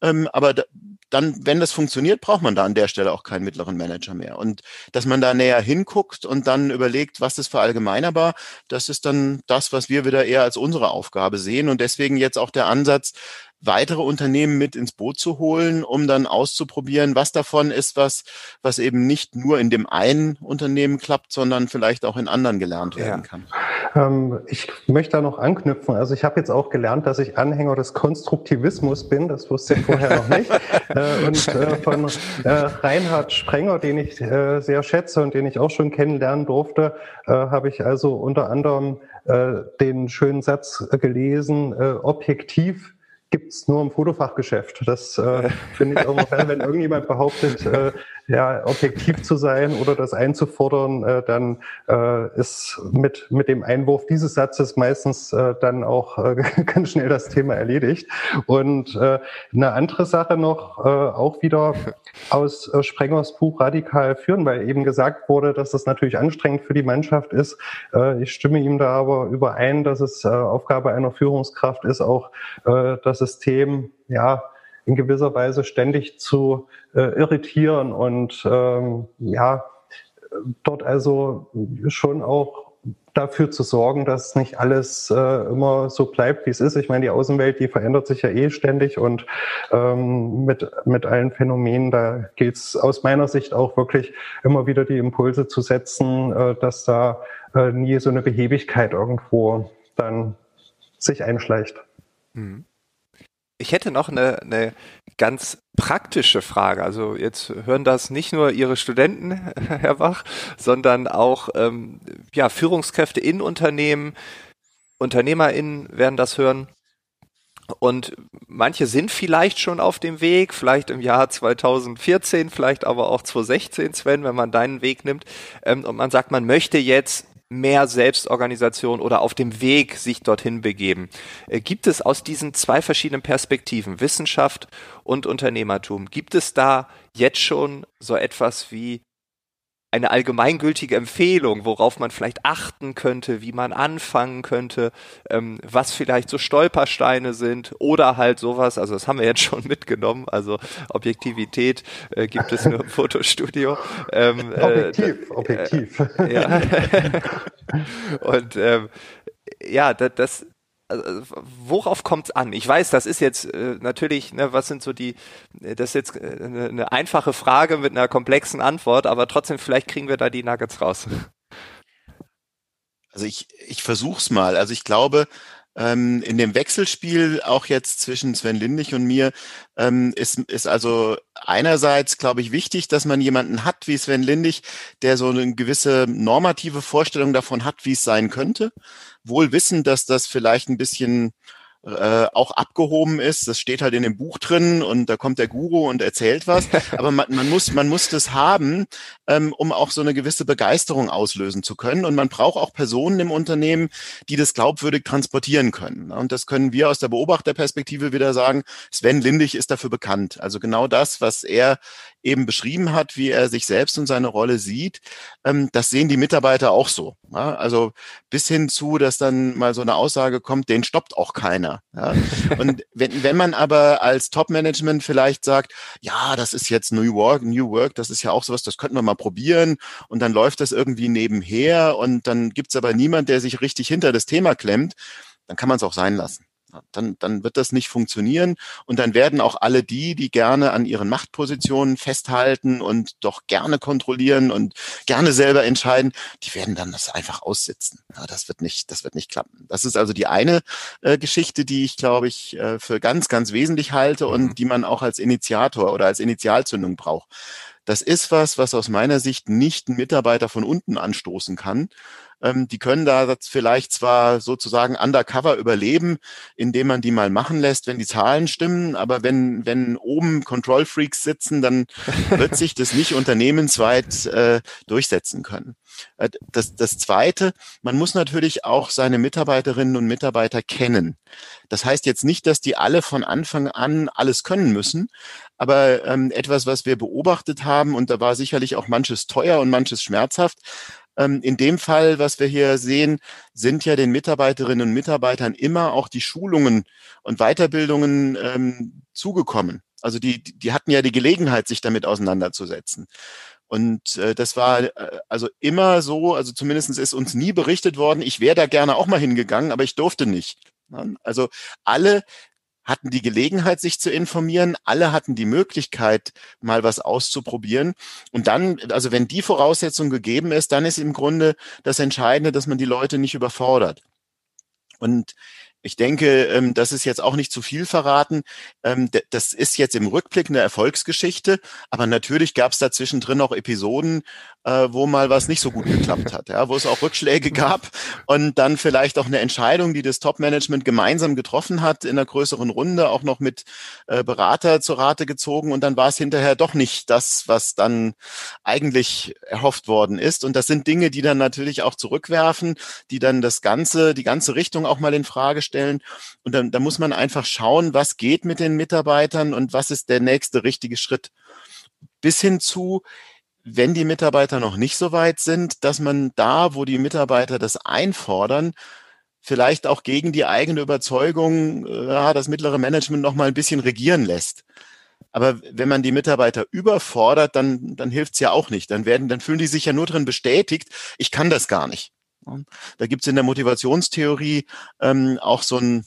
Ähm, aber da, dann, wenn das funktioniert, braucht man da an der Stelle auch keinen mittleren Manager mehr. Und dass man da näher hinguckt und dann überlegt, was ist verallgemeinerbar, das ist dann das, was wir wieder eher als unsere Aufgabe sehen. Und deswegen jetzt auch der Ansatz, weitere Unternehmen mit ins Boot zu holen, um dann auszuprobieren, was davon ist, was, was eben nicht nur in dem einen Unternehmen klappt, sondern vielleicht auch in anderen gelernt werden ja. kann. Ähm, ich möchte da noch anknüpfen. Also ich habe jetzt auch gelernt, dass ich Anhänger des Konstruktivismus bin. Das wusste ich vorher noch nicht. Äh, und äh, von äh, Reinhard Sprenger, den ich äh, sehr schätze und den ich auch schon kennenlernen durfte, äh, habe ich also unter anderem äh, den schönen Satz gelesen, objektiv gibt's nur im Fotofachgeschäft. Das äh, finde ich auch wenn irgendjemand behauptet, äh, ja, objektiv zu sein oder das einzufordern, äh, dann äh, ist mit, mit dem Einwurf dieses Satzes meistens äh, dann auch äh, ganz schnell das Thema erledigt. Und äh, eine andere Sache noch, äh, auch wieder aus äh, Sprengers Buch Radikal führen, weil eben gesagt wurde, dass das natürlich anstrengend für die Mannschaft ist. Äh, ich stimme ihm da aber überein, dass es äh, Aufgabe einer Führungskraft ist, auch äh, das System, ja, in gewisser Weise ständig zu äh, irritieren und ähm, ja, dort also schon auch dafür zu sorgen, dass nicht alles äh, immer so bleibt, wie es ist. Ich meine, die Außenwelt, die verändert sich ja eh ständig und ähm, mit, mit allen Phänomenen, da gilt es aus meiner Sicht auch wirklich immer wieder die Impulse zu setzen, äh, dass da äh, nie so eine Behebigkeit irgendwo dann sich einschleicht. Mhm. Ich hätte noch eine, eine ganz praktische Frage. Also jetzt hören das nicht nur Ihre Studenten, Herr Bach, sondern auch ähm, ja, Führungskräfte in Unternehmen, UnternehmerInnen werden das hören. Und manche sind vielleicht schon auf dem Weg, vielleicht im Jahr 2014, vielleicht aber auch 2016, Sven, wenn man deinen Weg nimmt. Ähm, und man sagt, man möchte jetzt mehr Selbstorganisation oder auf dem Weg sich dorthin begeben. Äh, gibt es aus diesen zwei verschiedenen Perspektiven, Wissenschaft und Unternehmertum, gibt es da jetzt schon so etwas wie eine allgemeingültige Empfehlung, worauf man vielleicht achten könnte, wie man anfangen könnte, ähm, was vielleicht so Stolpersteine sind oder halt sowas, also das haben wir jetzt schon mitgenommen, also Objektivität äh, gibt es nur im Fotostudio. Ähm, äh, objektiv, äh, objektiv. ja. Und ähm, ja, das also, worauf kommt es an? Ich weiß, das ist jetzt äh, natürlich, ne, was sind so die, äh, das ist jetzt äh, eine, eine einfache Frage mit einer komplexen Antwort, aber trotzdem, vielleicht kriegen wir da die Nuggets raus. Also ich, ich versuch's mal. Also ich glaube, ähm, in dem Wechselspiel auch jetzt zwischen Sven Lindig und mir ähm, ist, ist also einerseits, glaube ich, wichtig, dass man jemanden hat wie Sven Lindig, der so eine gewisse normative Vorstellung davon hat, wie es sein könnte. Wohl wissen, dass das vielleicht ein bisschen äh, auch abgehoben ist. Das steht halt in dem Buch drin und da kommt der Guru und erzählt was. Aber man, man muss, man muss das haben, ähm, um auch so eine gewisse Begeisterung auslösen zu können. Und man braucht auch Personen im Unternehmen, die das glaubwürdig transportieren können. Und das können wir aus der Beobachterperspektive wieder sagen. Sven Lindig ist dafür bekannt. Also genau das, was er eben beschrieben hat, wie er sich selbst und seine Rolle sieht, ähm, das sehen die Mitarbeiter auch so. Also bis hin zu, dass dann mal so eine Aussage kommt, den stoppt auch keiner. Und wenn, wenn man aber als Top-Management vielleicht sagt, ja, das ist jetzt New Work, New Work, das ist ja auch sowas, das könnten wir mal probieren und dann läuft das irgendwie nebenher und dann gibt's aber niemand, der sich richtig hinter das Thema klemmt, dann kann man es auch sein lassen dann, dann wird das nicht funktionieren. Und dann werden auch alle die, die gerne an ihren Machtpositionen festhalten und doch gerne kontrollieren und gerne selber entscheiden, die werden dann das einfach aussitzen. Ja, das wird nicht, das wird nicht klappen. Das ist also die eine äh, Geschichte, die ich, glaube ich, äh, für ganz, ganz wesentlich halte und mhm. die man auch als Initiator oder als Initialzündung braucht. Das ist was, was aus meiner Sicht nicht ein Mitarbeiter von unten anstoßen kann, Ähm, die können da vielleicht zwar sozusagen undercover überleben, indem man die mal machen lässt, wenn die Zahlen stimmen, aber wenn, wenn oben Control Freaks sitzen, dann wird sich das nicht unternehmensweit äh, durchsetzen können. Äh, das, das Zweite, man muss natürlich auch seine Mitarbeiterinnen und Mitarbeiter kennen. Das heißt jetzt nicht, dass die alle von Anfang an alles können müssen, aber ähm, etwas, was wir beobachtet haben, und da war sicherlich auch manches teuer und manches schmerzhaft, in dem Fall, was wir hier sehen, sind ja den Mitarbeiterinnen und Mitarbeitern immer auch die Schulungen und Weiterbildungen ähm, zugekommen. Also die, die hatten ja die Gelegenheit, sich damit auseinanderzusetzen. Und äh, das war äh, also immer so, also zumindest ist uns nie berichtet worden, ich wäre da gerne auch mal hingegangen, aber ich durfte nicht. Also alle hatten die Gelegenheit, sich zu informieren. Alle hatten die Möglichkeit, mal was auszuprobieren. Und dann, also wenn die Voraussetzung gegeben ist, dann ist im Grunde das Entscheidende, dass man die Leute nicht überfordert. Und ich denke, ähm, das ist jetzt auch nicht zu viel verraten. Ähm, das ist jetzt im Rückblick eine Erfolgsgeschichte, aber natürlich gab es dazwischen drin auch Episoden, äh, wo mal was nicht so gut geklappt hat, ja, wo es auch Rückschläge gab und dann vielleicht auch eine Entscheidung, die das Top-Management gemeinsam getroffen hat, in einer größeren Runde auch noch mit äh, Berater zur Rate gezogen und dann war es hinterher doch nicht das, was dann eigentlich erhofft worden ist. Und das sind Dinge, die dann natürlich auch zurückwerfen, die dann das Ganze, die ganze Richtung auch mal in Frage stellen. Und dann, da muss man einfach schauen, was geht mit den Mitarbeitern und was ist der nächste richtige Schritt. Bis hin zu, wenn die Mitarbeiter noch nicht so weit sind, dass man da, wo die Mitarbeiter das einfordern, vielleicht auch gegen die eigene Überzeugung, äh, ja, das mittlere Management noch mal ein bisschen regieren lässt. Aber wenn man die Mitarbeiter überfordert, dann, dann hilft es ja auch nicht. Dann werden, dann fühlen die sich ja nur drin bestätigt, ich kann das gar nicht. Da gibt es in der Motivationstheorie ähm, auch so ein,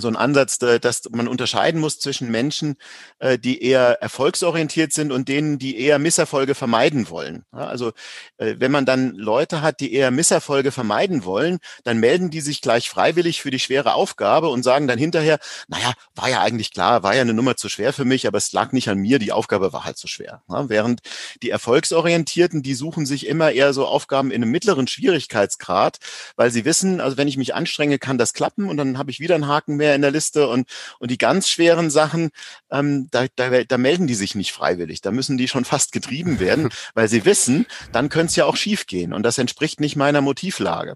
so ein Ansatz, dass man unterscheiden muss zwischen Menschen, äh, die eher erfolgsorientiert sind und denen, die eher Misserfolge vermeiden wollen. Also äh, wenn man dann Leute hat, die eher Misserfolge vermeiden wollen, dann melden die sich gleich freiwillig für die schwere Aufgabe und sagen dann hinterher, naja, war ja eigentlich klar, war ja eine Nummer zu schwer für mich, aber es lag nicht an mir, die Aufgabe war halt zu schwer. Während die Erfolgsorientierten, die suchen sich immer eher so Aufgaben in einem mittleren Schwierigkeitsgrad, weil sie wissen, also wenn ich mich anstrenge, kann das klappen und dann habe ich wieder einen Haken mehr mehr in der Liste und, und die ganz schweren Sachen, ähm, da, da, da melden die sich nicht freiwillig. Da müssen die schon fast getrieben werden, weil sie wissen, dann könnte es ja auch schief gehen und das entspricht nicht meiner Motivlage.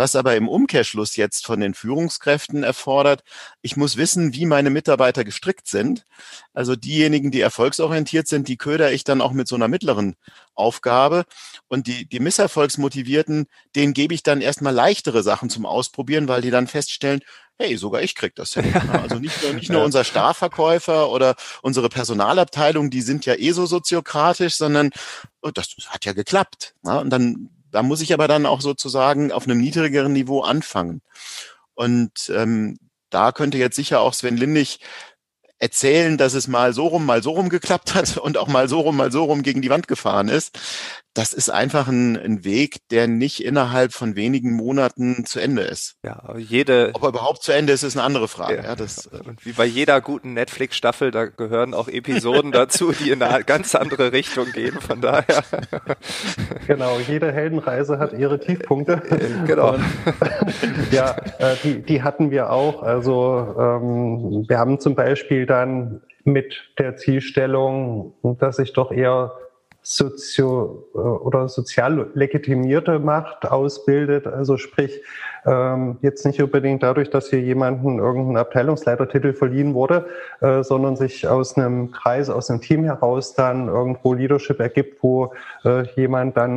Was aber im Umkehrschluss jetzt von den Führungskräften erfordert, ich muss wissen, wie meine Mitarbeiter gestrickt sind. Also diejenigen, die erfolgsorientiert sind, die köder ich dann auch mit so einer mittleren Aufgabe. Und die, die Misserfolgsmotivierten, denen gebe ich dann erstmal leichtere Sachen zum Ausprobieren, weil die dann feststellen, hey, sogar ich krieg das hin. Also nicht nur, nicht nur unser Starverkäufer oder unsere Personalabteilung, die sind ja eh so soziokratisch, sondern oh, das hat ja geklappt. Und dann da muss ich aber dann auch sozusagen auf einem niedrigeren Niveau anfangen. Und ähm, da könnte jetzt sicher auch Sven Lindig erzählen, dass es mal so rum, mal so rum geklappt hat und auch mal so rum, mal so rum gegen die Wand gefahren ist das ist einfach ein, ein, Weg, der nicht innerhalb von wenigen Monaten zu Ende ist. Ja, jede. Ob er überhaupt zu Ende ist, ist eine andere Frage. Ja, ja das, und wie bei jeder guten Netflix-Staffel, da gehören auch Episoden dazu, die in eine ganz andere Richtung gehen. Von daher. Genau, jede Heldenreise hat ihre Tiefpunkte. Genau. Und, ja, äh, die, die hatten wir auch. Also ähm, wir haben zum Beispiel dann mit der Zielstellung, dass ich doch eher sozio äh, oder sozial legitimierte Macht ausbildet. Also sprich, ähm, jetzt nicht unbedingt dadurch, dass hier jemanden irgendein Abteilungsleitertitel verliehen wurde, äh, sondern sich aus einem Kreis, aus einem Team heraus dann irgendwo Leadership ergibt, wo äh, jemand dann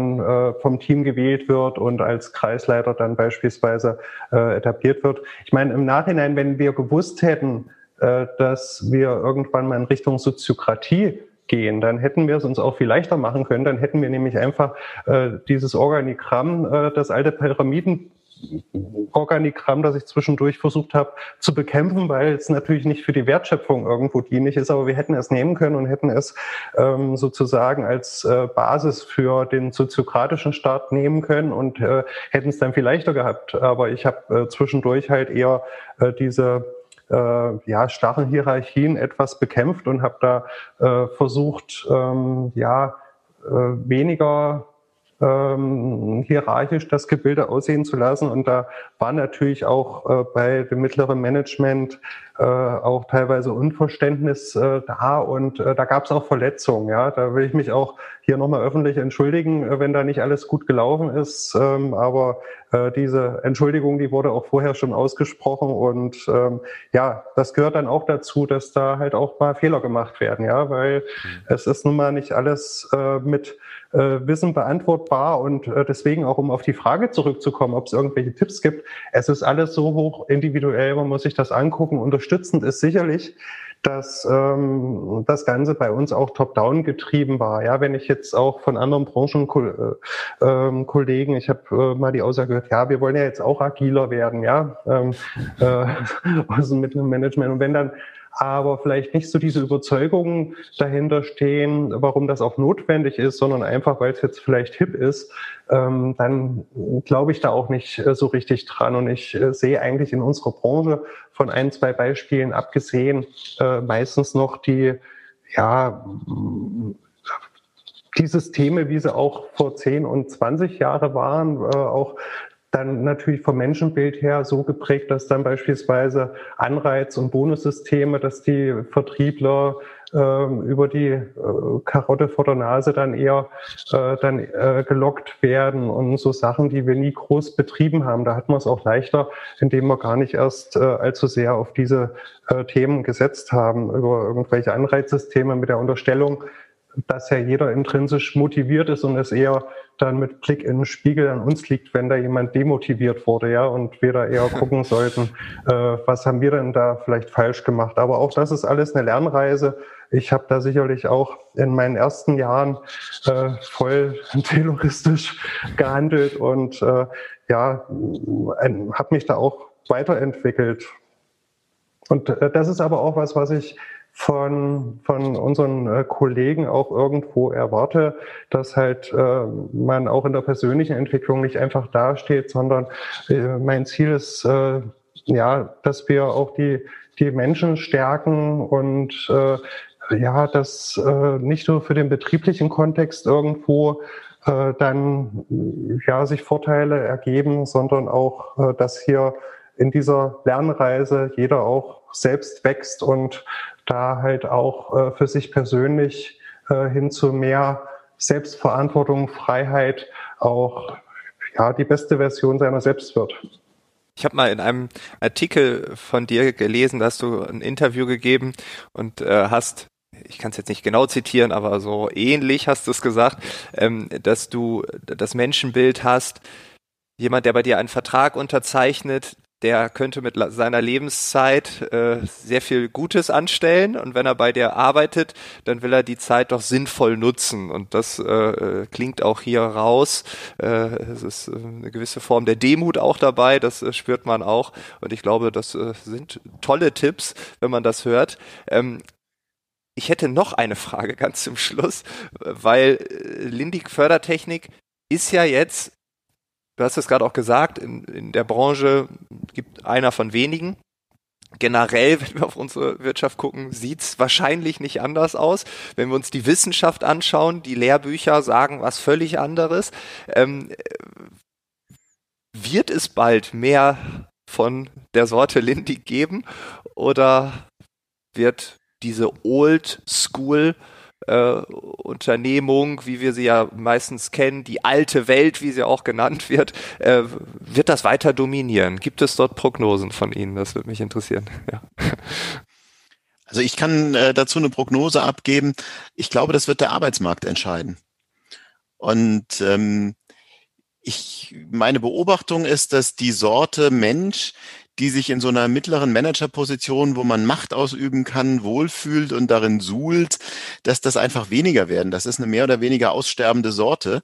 vom Team gewählt wird und als Kreisleiter dann beispielsweise etabliert wird. Ich meine, im Nachhinein, wenn wir gewusst hätten, dass wir irgendwann mal in Richtung Soziokratie gehen, dann hätten wir es uns auch viel leichter machen können. Dann hätten wir nämlich einfach äh, dieses Organigramm, äh, das alte Pyramiden Organigramm, das ich zwischendurch versucht habe zu bekämpfen, weil es natürlich nicht für die Wertschöpfung irgendwo dienlich ist, aber wir hätten es nehmen können und hätten es ähm, sozusagen als äh, Basis für den soziokratischen Staat nehmen können und äh, hätten es dann viel leichter gehabt. Aber ich habe äh, zwischendurch halt eher äh, diese äh, ja, starren Hierarchien etwas bekämpft und habe da äh, versucht, ähm, ja, äh, weniger ähm, hierarchisch das Gebilde aussehen zu lassen. Und da war natürlich auch äh, bei dem mittleren Management äh, auch teilweise Unverständnis äh, da und äh, da gab es auch Verletzungen. Ja, da will ich mich auch hier nochmal öffentlich entschuldigen, äh, wenn da nicht alles gut gelaufen ist. Ähm, aber äh, diese Entschuldigung, die wurde auch vorher schon ausgesprochen und ähm, ja, das gehört dann auch dazu, dass da halt auch mal Fehler gemacht werden. Ja, weil mhm. es ist nun mal nicht alles äh, mit äh, Wissen beantwortbar und äh, deswegen auch, um auf die Frage zurückzukommen, ob es irgendwelche Tipps gibt. Es ist alles so hoch individuell, man muss sich das angucken. Unterstützend ist sicherlich, dass ähm, das Ganze bei uns auch top-down getrieben war. Ja, wenn ich jetzt auch von anderen Branchenkollegen, äh, ähm, ich habe äh, mal die Aussage gehört, ja, wir wollen ja jetzt auch agiler werden, ja, ähm, äh, aus dem Mittelmanagement. Und wenn dann aber vielleicht nicht so diese Überzeugungen dahinter stehen, warum das auch notwendig ist, sondern einfach, weil es jetzt vielleicht hip ist, ähm, dann glaube ich da auch nicht äh, so richtig dran. Und ich äh, sehe eigentlich in unserer Branche von ein, zwei Beispielen abgesehen äh, meistens noch die, ja, die Systeme, wie sie auch vor 10 und 20 Jahre waren, äh, auch dann natürlich vom Menschenbild her so geprägt, dass dann beispielsweise Anreiz- und Bonussysteme, dass die Vertriebler äh, über die äh, Karotte vor der Nase dann eher äh, dann äh, gelockt werden und so Sachen, die wir nie groß betrieben haben. Da hat man es auch leichter, indem wir gar nicht erst äh, allzu sehr auf diese äh, Themen gesetzt haben, über irgendwelche Anreizsysteme mit der Unterstellung, dass ja jeder intrinsisch motiviert ist und es eher dann mit Blick in den Spiegel an uns liegt, wenn da jemand demotiviert wurde, ja, und wir da eher gucken sollten, äh, was haben wir denn da vielleicht falsch gemacht. Aber auch das ist alles eine Lernreise. Ich habe da sicherlich auch in meinen ersten Jahren äh, voll terroristisch gehandelt und äh, ja, habe mich da auch weiterentwickelt. Und äh, das ist aber auch was, was ich von, von unseren äh, Kollegen auch irgendwo erwarte, dass halt äh, man auch in der persönlichen Entwicklung nicht einfach dasteht, sondern äh, mein Ziel ist, äh, ja, dass wir auch die, die Menschen stärken und äh, ja, dass äh, nicht nur für den betrieblichen Kontext irgendwo dann ja sich Vorteile ergeben, sondern auch, dass hier in dieser Lernreise jeder auch selbst wächst und da halt auch äh, für sich persönlich äh, hin zu mehr Selbstverantwortung, Freiheit auch ja die beste Version seiner selbst wird. Ich habe mal in einem Artikel von dir gelesen, da hast du ein Interview gegeben und äh, hast ich kann es jetzt nicht genau zitieren, aber so ähnlich hast du es gesagt, ähm, dass du das Menschenbild hast, jemand, der bei dir einen Vertrag unterzeichnet, der könnte mit seiner Lebenszeit äh, sehr viel Gutes anstellen und wenn er bei dir arbeitet, dann will er die Zeit doch sinnvoll nutzen und das äh, äh klingt auch hier raus. Äh, es ist äh, eine gewisse Form der Demut auch dabei, das äh, spürt man auch und ich glaube, das sind tolle Tipps, wenn man das hört. Ähm, ich hätte noch eine Frage ganz zum Schluss, weil Lindig Fördertechnik ist ja jetzt du hast es gerade auch gesagt, in, in der Branche gibt einer von wenigen. Generell, wenn wir auf unsere Wirtschaft gucken, sieht's wahrscheinlich nicht anders aus. Wenn wir uns die Wissenschaft anschauen, die Lehrbücher sagen was völlig anderes. Ähm, wird es bald mehr von der Sorte Lindy geben oder wird diese Old School äh, Unternehmung, wie wir sie ja meistens kennen, die alte Welt, wie sie auch genannt wird, äh, wird das weiter dominieren? Gibt es dort Prognosen von Ihnen? Das würde mich interessieren. Ja. Also ich kann äh, dazu eine Prognose abgeben. Ich glaube, das wird der Arbeitsmarkt entscheiden. Und ähm, ich, meine Beobachtung ist, dass die Sorte Mensch, die sich in so einer mittleren Managerposition, wo man Macht ausüben kann, wohlfühlt und darin suhlt, dass das einfach weniger werden. Das ist eine mehr oder weniger aussterbende Sorte.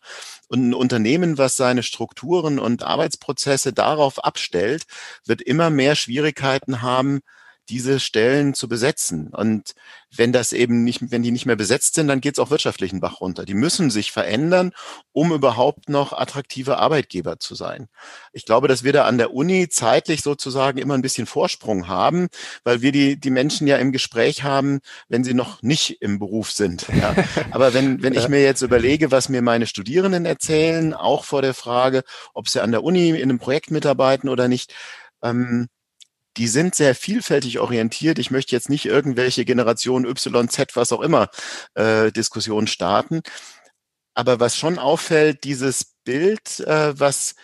Und ein Unternehmen, was seine Strukturen und Arbeitsprozesse darauf abstellt, wird immer mehr Schwierigkeiten haben, diese Stellen zu besetzen. Und wenn das eben nicht, wenn die nicht mehr besetzt sind, dann geht es auch wirtschaftlich einen Bach runter. Die müssen sich verändern, um überhaupt noch attraktive Arbeitgeber zu sein. Ich glaube, dass wir da an der Uni zeitlich sozusagen immer ein bisschen Vorsprung haben, weil wir die, die Menschen ja im Gespräch haben, wenn sie noch nicht im Beruf sind. Ja. Aber wenn, wenn ich mir jetzt überlege, was mir meine Studierenden erzählen, auch vor der Frage, ob sie an der Uni in einem Projekt mitarbeiten oder nicht, ähm, die sind sehr vielfältig orientiert. Ich möchte jetzt nicht irgendwelche Generation Y, Z, was auch immer, äh, Diskussionen starten. Aber was schon auffällt, dieses Bild, äh, was,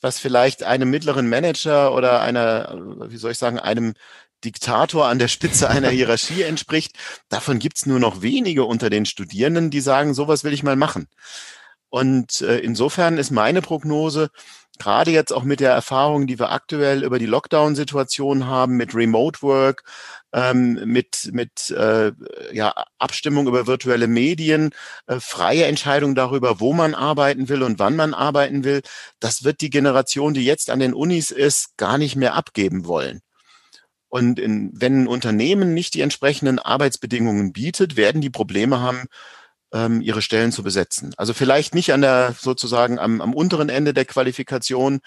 was vielleicht einem mittleren Manager oder einer, wie soll ich sagen, einem Diktator an der Spitze einer Hierarchie entspricht, davon gibt's nur noch wenige unter den Studierenden, die sagen, sowas will ich mal machen. Und äh, insofern ist meine Prognose, gerade jetzt auch mit der Erfahrung, die wir aktuell über die Lockdown-Situation haben, mit Remote Work, ähm, mit, mit äh, ja, Abstimmung über virtuelle Medien, äh, freie Entscheidung darüber, wo man arbeiten will und wann man arbeiten will, das wird die Generation, die jetzt an den Unis ist, gar nicht mehr abgeben wollen. Und in, wenn ein Unternehmen nicht die entsprechenden Arbeitsbedingungen bietet, werden die Probleme haben, ähm, ihre Stellen zu besetzen. Also vielleicht nicht an der sozusagen am, am unteren Ende der Qualifikation,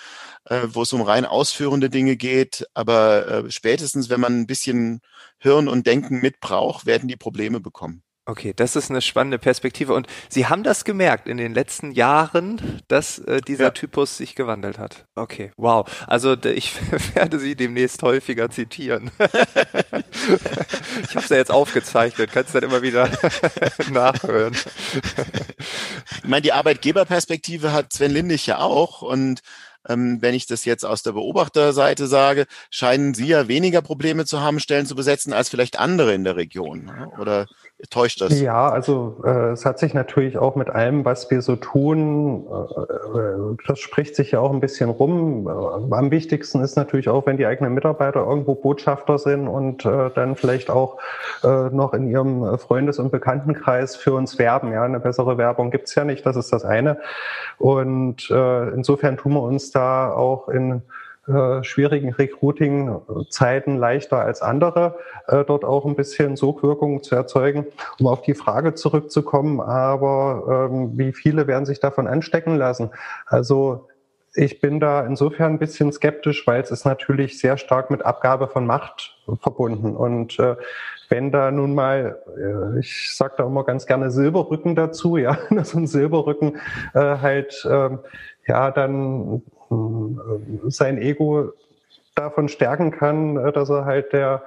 äh, wo es um rein ausführende Dinge geht, aber äh, spätestens, wenn man ein bisschen Hirn und Denken mitbraucht, werden die Probleme bekommen. Okay, das ist eine spannende Perspektive. Und Sie haben das gemerkt in den letzten Jahren, dass äh, dieser ja. Typus sich gewandelt hat. Okay, wow. Also ich werde Sie demnächst häufiger zitieren. ich habe es ja jetzt aufgezeichnet, kannst dann immer wieder nachhören. ich meine, die Arbeitgeberperspektive hat Sven Lindig ja auch und wenn ich das jetzt aus der Beobachterseite sage, scheinen Sie ja weniger Probleme zu haben, Stellen zu besetzen, als vielleicht andere in der Region. Ne? Oder täuscht das? Ja, also äh, es hat sich natürlich auch mit allem, was wir so tun, äh, äh das spricht sich ja auch ein bisschen rum. Äh, am wichtigsten ist natürlich auch, wenn die eigenen Mitarbeiter irgendwo Botschafter sind und äh, dann vielleicht auch äh, noch in ihrem Freundes- und Bekanntenkreis für uns werben. Ja, eine bessere Werbung gibt's ja nicht, das ist das eine. Und insofern tun wir uns da auch in äh, schwierigen Recruiting-Zeiten leichter als andere, äh, dort auch ein bisschen Sogwirkung zu erzeugen. Um auf die Frage zurückzukommen, aber ähm, wie viele werden sich davon anstecken lassen? Also ich bin da insofern ein bisschen skeptisch, weil es ist natürlich sehr stark mit Abgabe von Macht verbunden. Und äh, wenn da nun mal, ich sage da immer ganz gerne Silberrücken dazu, ja, so ein Silberrücken halt, äh, ja, dann sein Ego davon stärken kann, äh, dass er halt der,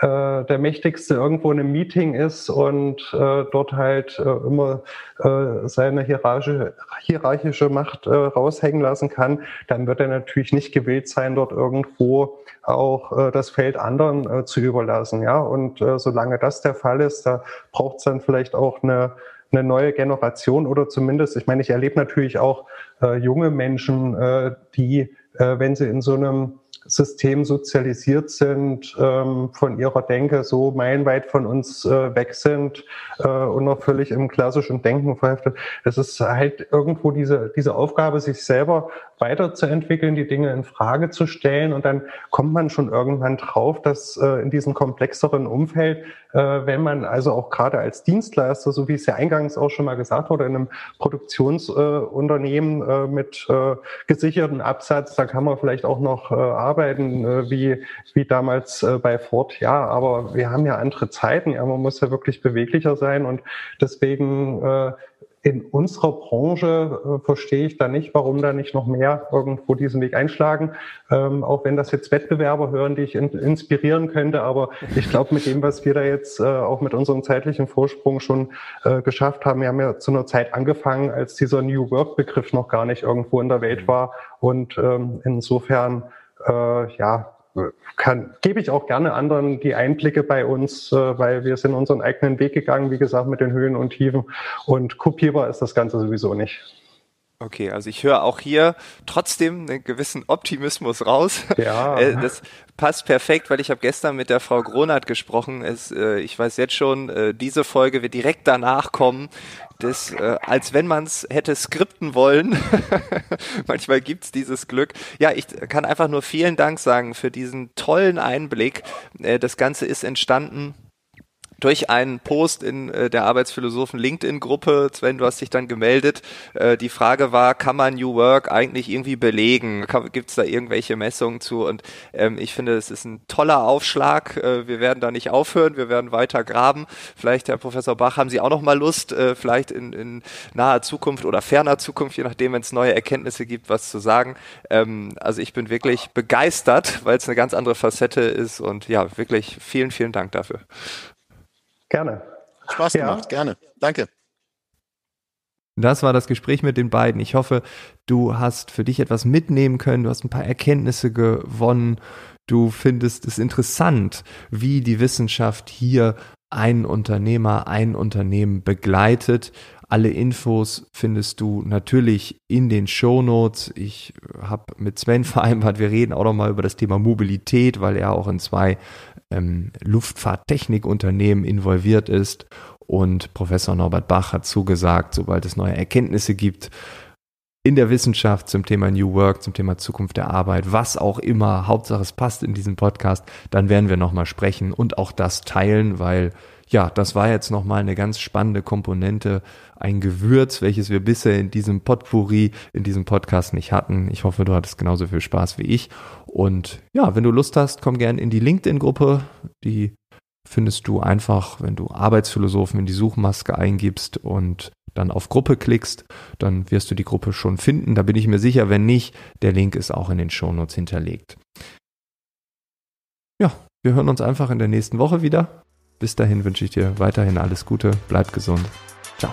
äh, der Mächtigste irgendwo in einem Meeting ist und äh, dort halt äh, immer äh, seine hierarchische, hierarchische Macht äh, raushängen lassen kann, dann wird er natürlich nicht gewillt sein, dort irgendwo auch äh, das Feld anderen äh, zu überlassen. Ja, und äh, solange das der Fall ist, da braucht es dann vielleicht auch eine eine neue Generation oder zumindest, ich meine, ich erlebe natürlich auch äh, junge Menschen, äh, die, äh, wenn sie in so einem System sozialisiert sind, ähm, von ihrer Denke so meilenweit von uns äh, weg sind äh, und noch völlig im klassischen Denken verheftet. Es ist halt irgendwo diese, diese Aufgabe, sich selber weiterzuentwickeln, die Dinge in Frage zu stellen. Und dann kommt man schon irgendwann drauf, dass äh, in diesem komplexeren Umfeld, äh, wenn man also auch gerade als Dienstleister, so wie es ja eingangs auch schon mal gesagt wurde, in einem Produktionsunternehmen äh, mit äh, gesicherten Absatz, da kann man vielleicht auch noch äh, arbeiten, äh, wie, wie damals äh, bei Ford. Ja, aber wir haben ja andere Zeiten, ja, man muss ja wirklich beweglicher sein. Und deswegen äh, in unserer Branche äh, verstehe ich da nicht, warum da nicht noch mehr irgendwo diesen Weg einschlagen. Ähm, auch wenn das jetzt Wettbewerber hören, die ich in, inspirieren könnte. Aber ich glaube, mit dem, was wir da jetzt äh, auch mit unserem zeitlichen Vorsprung schon äh, geschafft haben, wir haben ja zu einer Zeit angefangen, als dieser New Work-Begriff noch gar nicht irgendwo in der Welt war. Und ähm, insofern, äh, ja, kann, gebe ich auch gerne anderen die Einblicke bei uns, äh, weil wir sind unseren eigenen Weg gegangen, wie gesagt, mit den Höhen und Tiefen. Und kopierbar ist das Ganze sowieso nicht. Okay, also ich höre auch hier trotzdem einen gewissen Optimismus raus. Ja. Äh, das passt perfekt, weil ich habe gestern mit der Frau Gronert gesprochen. Es, äh, ich weiß jetzt schon, äh, diese Folge wird direkt danach kommen. Das, äh, als wenn man es hätte skripten wollen. Manchmal gibt's dieses Glück. Ja, ich kann einfach nur vielen Dank sagen für diesen tollen Einblick. Äh, das Ganze ist entstanden durch einen Post in äh, der Arbeitsphilosophen LinkedIn-Gruppe, Sven, du hast dich dann gemeldet. Äh, die Frage war, kann man New Work eigentlich irgendwie belegen? Gibt es da irgendwelche Messungen zu? Und ähm, ich finde, es ist ein toller Aufschlag. Äh, wir werden da nicht aufhören, wir werden weiter graben. Vielleicht, Herr Professor Bach, haben Sie auch noch mal Lust, vielleicht in, in naher Zukunft oder ferner Zukunft, je nachdem, wenn es neue Erkenntnisse gibt, was zu sagen. Ähm, also ich bin wirklich begeistert, weil es eine ganz andere Facette ist und ja, wirklich vielen, vielen Dank dafür. Gerne. Spaß gemacht, ja. gerne. Danke. Das war das Gespräch mit den beiden. Ich hoffe, du hast für dich etwas mitnehmen können, du hast ein paar Erkenntnisse gewonnen, du findest es interessant, wie die Wissenschaft hier einen Unternehmer, ein Unternehmen begleitet. Alle Infos findest du natürlich in den Show Notes. Ich habe mit Sven vereinbart, wir reden auch noch mal über das Thema Mobilität, weil er auch in zwei ähm, Luftfahrttechnikunternehmen involviert ist. Und Professor Norbert Bach hat zugesagt, sobald es neue Erkenntnisse gibt, in der Wissenschaft zum Thema New Work, zum Thema Zukunft der Arbeit, was auch immer, Hauptsache es passt in diesem Podcast, dann werden wir nochmal sprechen und auch das teilen, weil ja, das war jetzt nochmal eine ganz spannende Komponente, ein Gewürz, welches wir bisher in diesem Potpourri, in diesem Podcast nicht hatten. Ich hoffe, du hattest genauso viel Spaß wie ich. Und ja, wenn du Lust hast, komm gern in die LinkedIn-Gruppe. Die findest du einfach, wenn du Arbeitsphilosophen in die Suchmaske eingibst und dann auf Gruppe klickst, dann wirst du die Gruppe schon finden. Da bin ich mir sicher, wenn nicht, der Link ist auch in den Shownotes hinterlegt. Ja, wir hören uns einfach in der nächsten Woche wieder. Bis dahin wünsche ich dir weiterhin alles Gute, bleib gesund. Ciao.